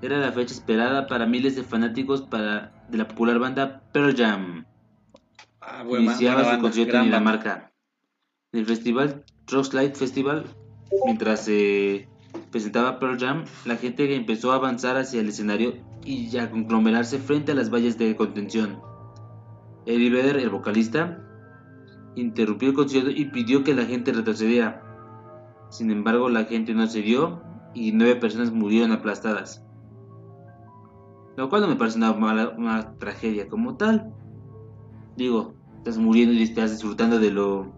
Era la fecha esperada para miles de fanáticos para, de la popular banda Pearl Jam. Ah, Iniciaba su concierto en. Dinamarca. En el festival Trust Light Festival, mientras se presentaba Pearl Jam, la gente empezó a avanzar hacia el escenario y a conglomerarse frente a las vallas de contención. Eddie Vedder, el vocalista, interrumpió el concierto y pidió que la gente retrocediera. Sin embargo, la gente no cedió y nueve personas murieron aplastadas. Lo cual no me parece una mala una tragedia como tal. Digo, estás muriendo y estás disfrutando de lo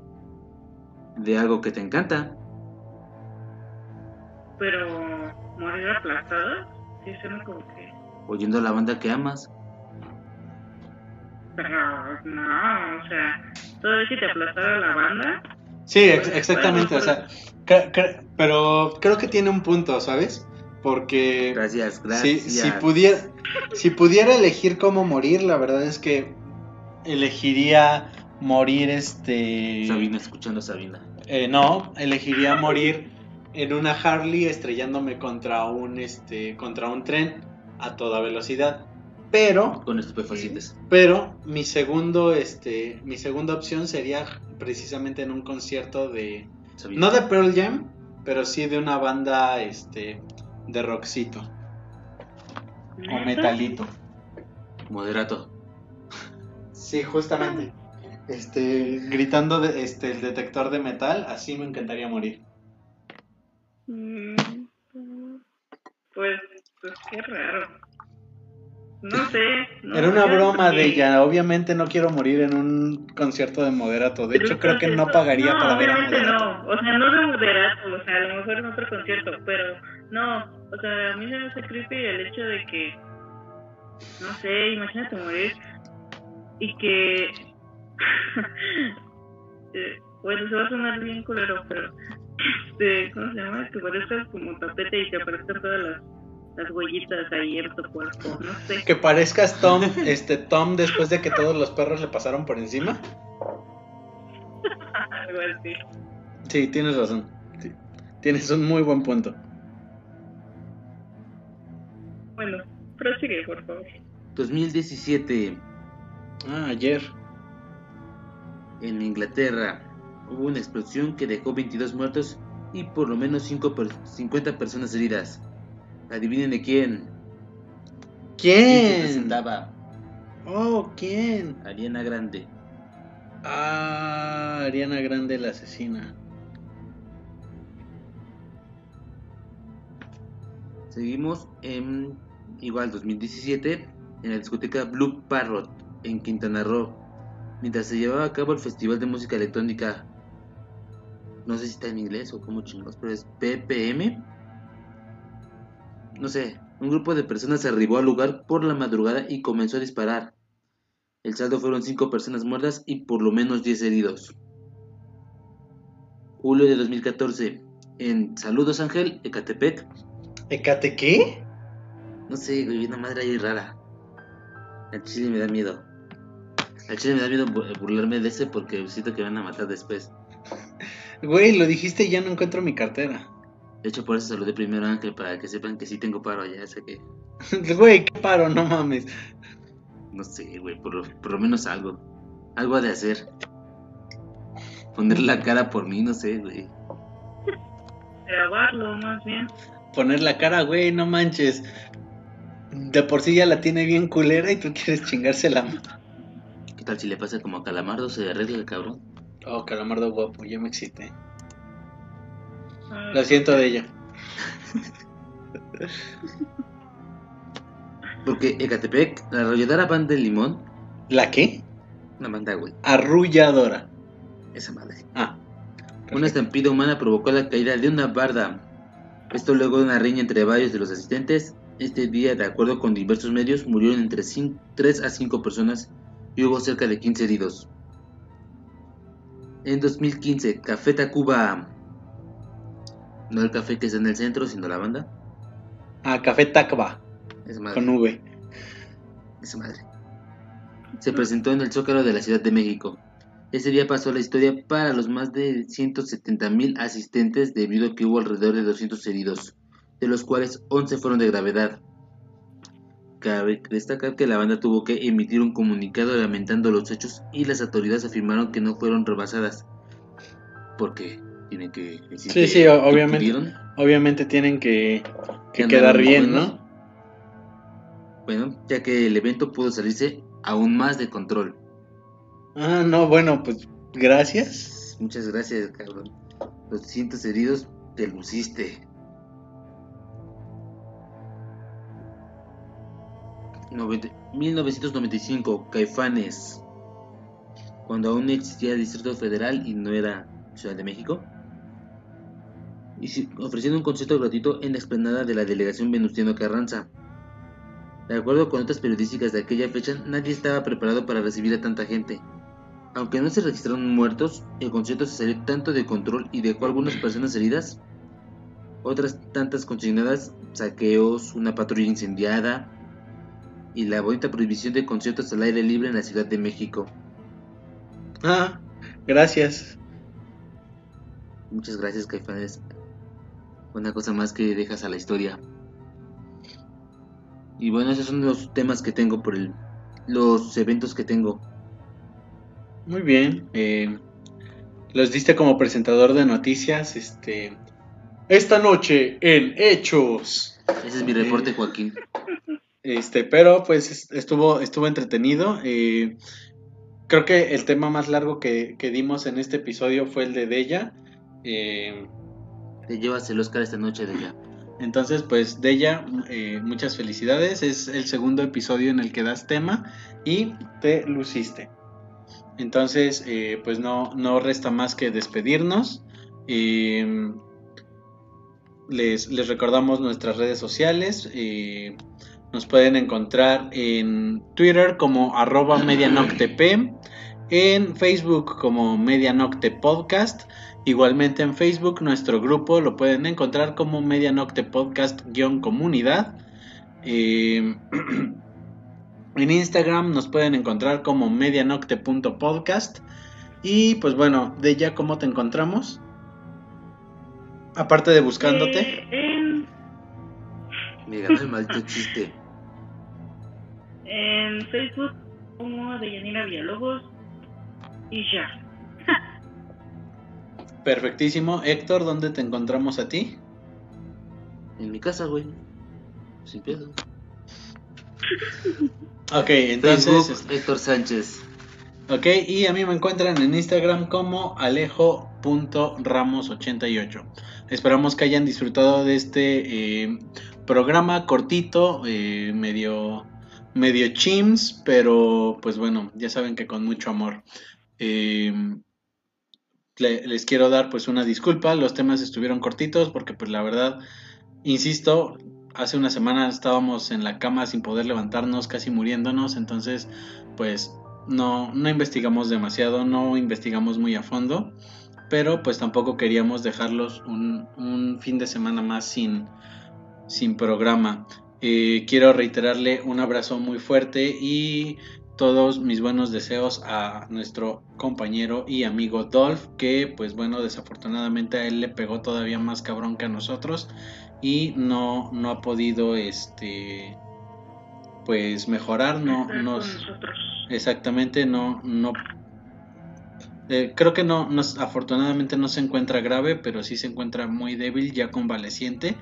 de algo que te encanta. Pero morir aplastada, sí suena como que. Oyendo a la banda que amas. Pero no, o sea, todavía si te aplastara la banda, Sí, ex- exactamente, o sea, cre- cre- pero creo que tiene un punto, ¿sabes? Porque Gracias, si, gracias. si pudiera, si pudiera elegir cómo morir, la verdad es que elegiría morir este... Sabina, escuchando a Sabina. Eh, no, elegiría morir en una Harley estrellándome contra un este contra un tren a toda velocidad. Pero Con estupefacientes. pero mi segundo este mi segunda opción sería precisamente en un concierto de no de Pearl Jam, pero sí de una banda este de rockcito o metalito. Moderato. Sí, justamente. Este gritando de, este el detector de metal, así me encantaría morir. Mm, Pues, pues qué raro. No sé. no, Era una broma de ella. Obviamente no quiero morir en un concierto de moderato. De hecho, creo que no pagaría no, para ver a moderato. no, o sea, no de moderato, o sea, a lo mejor en otro concierto, pero no, o sea, a mí me hace creepy el hecho de que, no sé, imagínate morir y que, eh, bueno, se va a sonar bien culero, pero, este, ¿cómo se llama? Que parezcas como tapete y que aparezcan todas las, las huellitas ahí en tu cuerpo, no sé. Que parezcas Tom, este Tom después de que todos los perros le pasaron por encima. Algo así. Sí, tienes razón. Sí. Tienes un muy buen punto. Bueno, prosigue, por favor. 2017. Ah, ayer. En Inglaterra hubo una explosión que dejó 22 muertos y por lo menos cinco per- 50 personas heridas. Adivinen de quién. ¿Quién? presentaba? Oh, ¿quién? Ariana Grande. Ah, Ariana Grande la asesina. Seguimos en igual 2017 en la discoteca Blue Parrot en Quintana Roo, mientras se llevaba a cabo el Festival de Música Electrónica. No sé si está en inglés o como chingos, pero es PPM. No sé, un grupo de personas arribó al lugar por la madrugada y comenzó a disparar. El saldo fueron 5 personas muertas y por lo menos 10 heridos. Julio de 2014, en Saludos Ángel, Ecatepec, ¿Ecate qué? no sé, güey, una madre ahí rara. Al chile me da miedo. Al chile me da miedo bu- burlarme de ese porque siento que van a matar después. Güey, lo dijiste y ya no encuentro mi cartera. De hecho, por eso saludé primero a Ángel para que sepan que sí tengo paro sea que, Güey, qué paro, no mames. no sé, güey, por, lo- por lo menos algo. Algo ha de hacer. Poner la cara por mí, no sé, güey. Grabarlo, más bien. Poner la cara, güey, no manches. De por sí ya la tiene bien culera y tú quieres chingársela. ¿Qué tal si le pasa como a Calamardo? Se arregla el cabrón. Oh, calamardo guapo, ya me excité. Ah, Lo siento de ella. Porque Ecatepec, la arrolladora banda del limón, ¿La qué? una banda, güey, Arrulladora. esa madre. Ah. Una estampida humana provocó la caída de una barda. Esto luego de una riña entre varios de los asistentes. Este día, de acuerdo con diversos medios, murieron entre 3 a 5 personas y hubo cerca de 15 heridos. En 2015, Café Tacuba. No el café que está en el centro, sino la banda. Ah, Café Tacba, Esa madre. con V. Esa madre. Se presentó en el Zócalo de la Ciudad de México. Ese día pasó la historia para los más de 170 mil asistentes debido a que hubo alrededor de 200 heridos, de los cuales 11 fueron de gravedad. Cabe destacar que la banda tuvo que emitir un comunicado lamentando los hechos y las autoridades afirmaron que no fueron rebasadas. Porque tienen que decir Sí, que- sí, que obviamente. Obviamente tienen que, que Que quedar bien, buenos. ¿no? Bueno, ya que el evento pudo salirse aún más de control. Ah, no, bueno, pues gracias. Muchas gracias, cabrón. Los cientos heridos te luciste. Noventa- 1995, Caifanes. Cuando aún existía Distrito Federal y no era Ciudad de México. Y ofreciendo un concierto gratuito en la explanada de la delegación Venustiano Carranza. De acuerdo con notas periodísticas de aquella fecha, nadie estaba preparado para recibir a tanta gente. Aunque no se registraron muertos, el concierto se salió tanto de control y dejó algunas personas heridas, otras tantas consignadas, saqueos, una patrulla incendiada y la bonita prohibición de conciertos al aire libre en la Ciudad de México. Ah, gracias. Muchas gracias, Caifanes. Una cosa más que dejas a la historia. Y bueno, esos son los temas que tengo por el, los eventos que tengo. Muy bien. Eh, los diste como presentador de noticias. Este. Esta noche en Hechos. Ese es mi reporte, Joaquín. Este, pero pues es- estuvo, estuvo entretenido. eh, creo que el tema más largo que, que dimos en este episodio fue el de Della. eh, Te llevas el Oscar esta noche de ya. entonces, pues Della, eh, muchas felicidades. Es el segundo episodio en el que das tema y te luciste. Entonces, eh, pues no, no resta más que despedirnos. Les, les recordamos nuestras redes sociales. Nos pueden encontrar en Twitter como arroba medianoctep, en Facebook como Medianocte Podcast. Igualmente en Facebook nuestro grupo lo pueden encontrar como Medianocte Podcast-comunidad. Eh, en Instagram nos pueden encontrar como medianocte.podcast. Y pues bueno, de ya cómo te encontramos. Aparte de buscándote. Eh, en, Me ganó el maldito chiste. En Facebook como Deyanira Villalobos y ya. Perfectísimo. Héctor, ¿dónde te encontramos a ti? En mi casa, güey. Sin pedo. Ok, entonces. Facebook, este, Héctor Sánchez. Ok, y a mí me encuentran en Instagram como alejo.ramos88. Esperamos que hayan disfrutado de este eh, programa cortito, eh, medio, medio chims, pero pues bueno, ya saben que con mucho amor. Le- les quiero dar pues una disculpa, los temas estuvieron cortitos porque pues la verdad, insisto, hace una semana estábamos en la cama sin poder levantarnos, casi muriéndonos, entonces pues no, no investigamos demasiado, no investigamos muy a fondo, pero pues tampoco queríamos dejarlos un, un fin de semana más sin, sin programa. Eh, quiero reiterarle un abrazo muy fuerte y todos mis buenos deseos a nuestro compañero y amigo Dolph, que pues bueno, desafortunadamente a él le pegó todavía más cabrón que a nosotros y no, no ha podido este pues mejorar, no, nos. Exactamente, no, no. eh, creo que no, no, afortunadamente no se encuentra grave, pero sí se encuentra muy débil, ya convaleciente.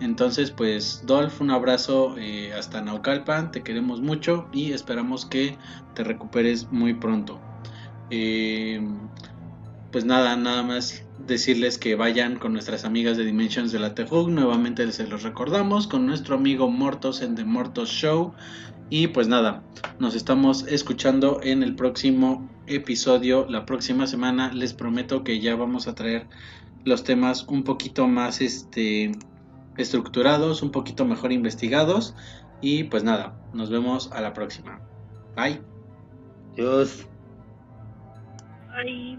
Entonces, pues, Dolph, un abrazo eh, hasta Naucalpan, te queremos mucho y esperamos que te recuperes muy pronto. Eh, pues nada, nada más decirles que vayan con nuestras amigas de Dimensions de la Tejug. Nuevamente se los recordamos con nuestro amigo Mortos en The Mortos Show. Y pues nada, nos estamos escuchando en el próximo episodio. La próxima semana les prometo que ya vamos a traer los temas un poquito más este, estructurados, un poquito mejor investigados. Y pues nada, nos vemos a la próxima. Bye. Dios. Ay.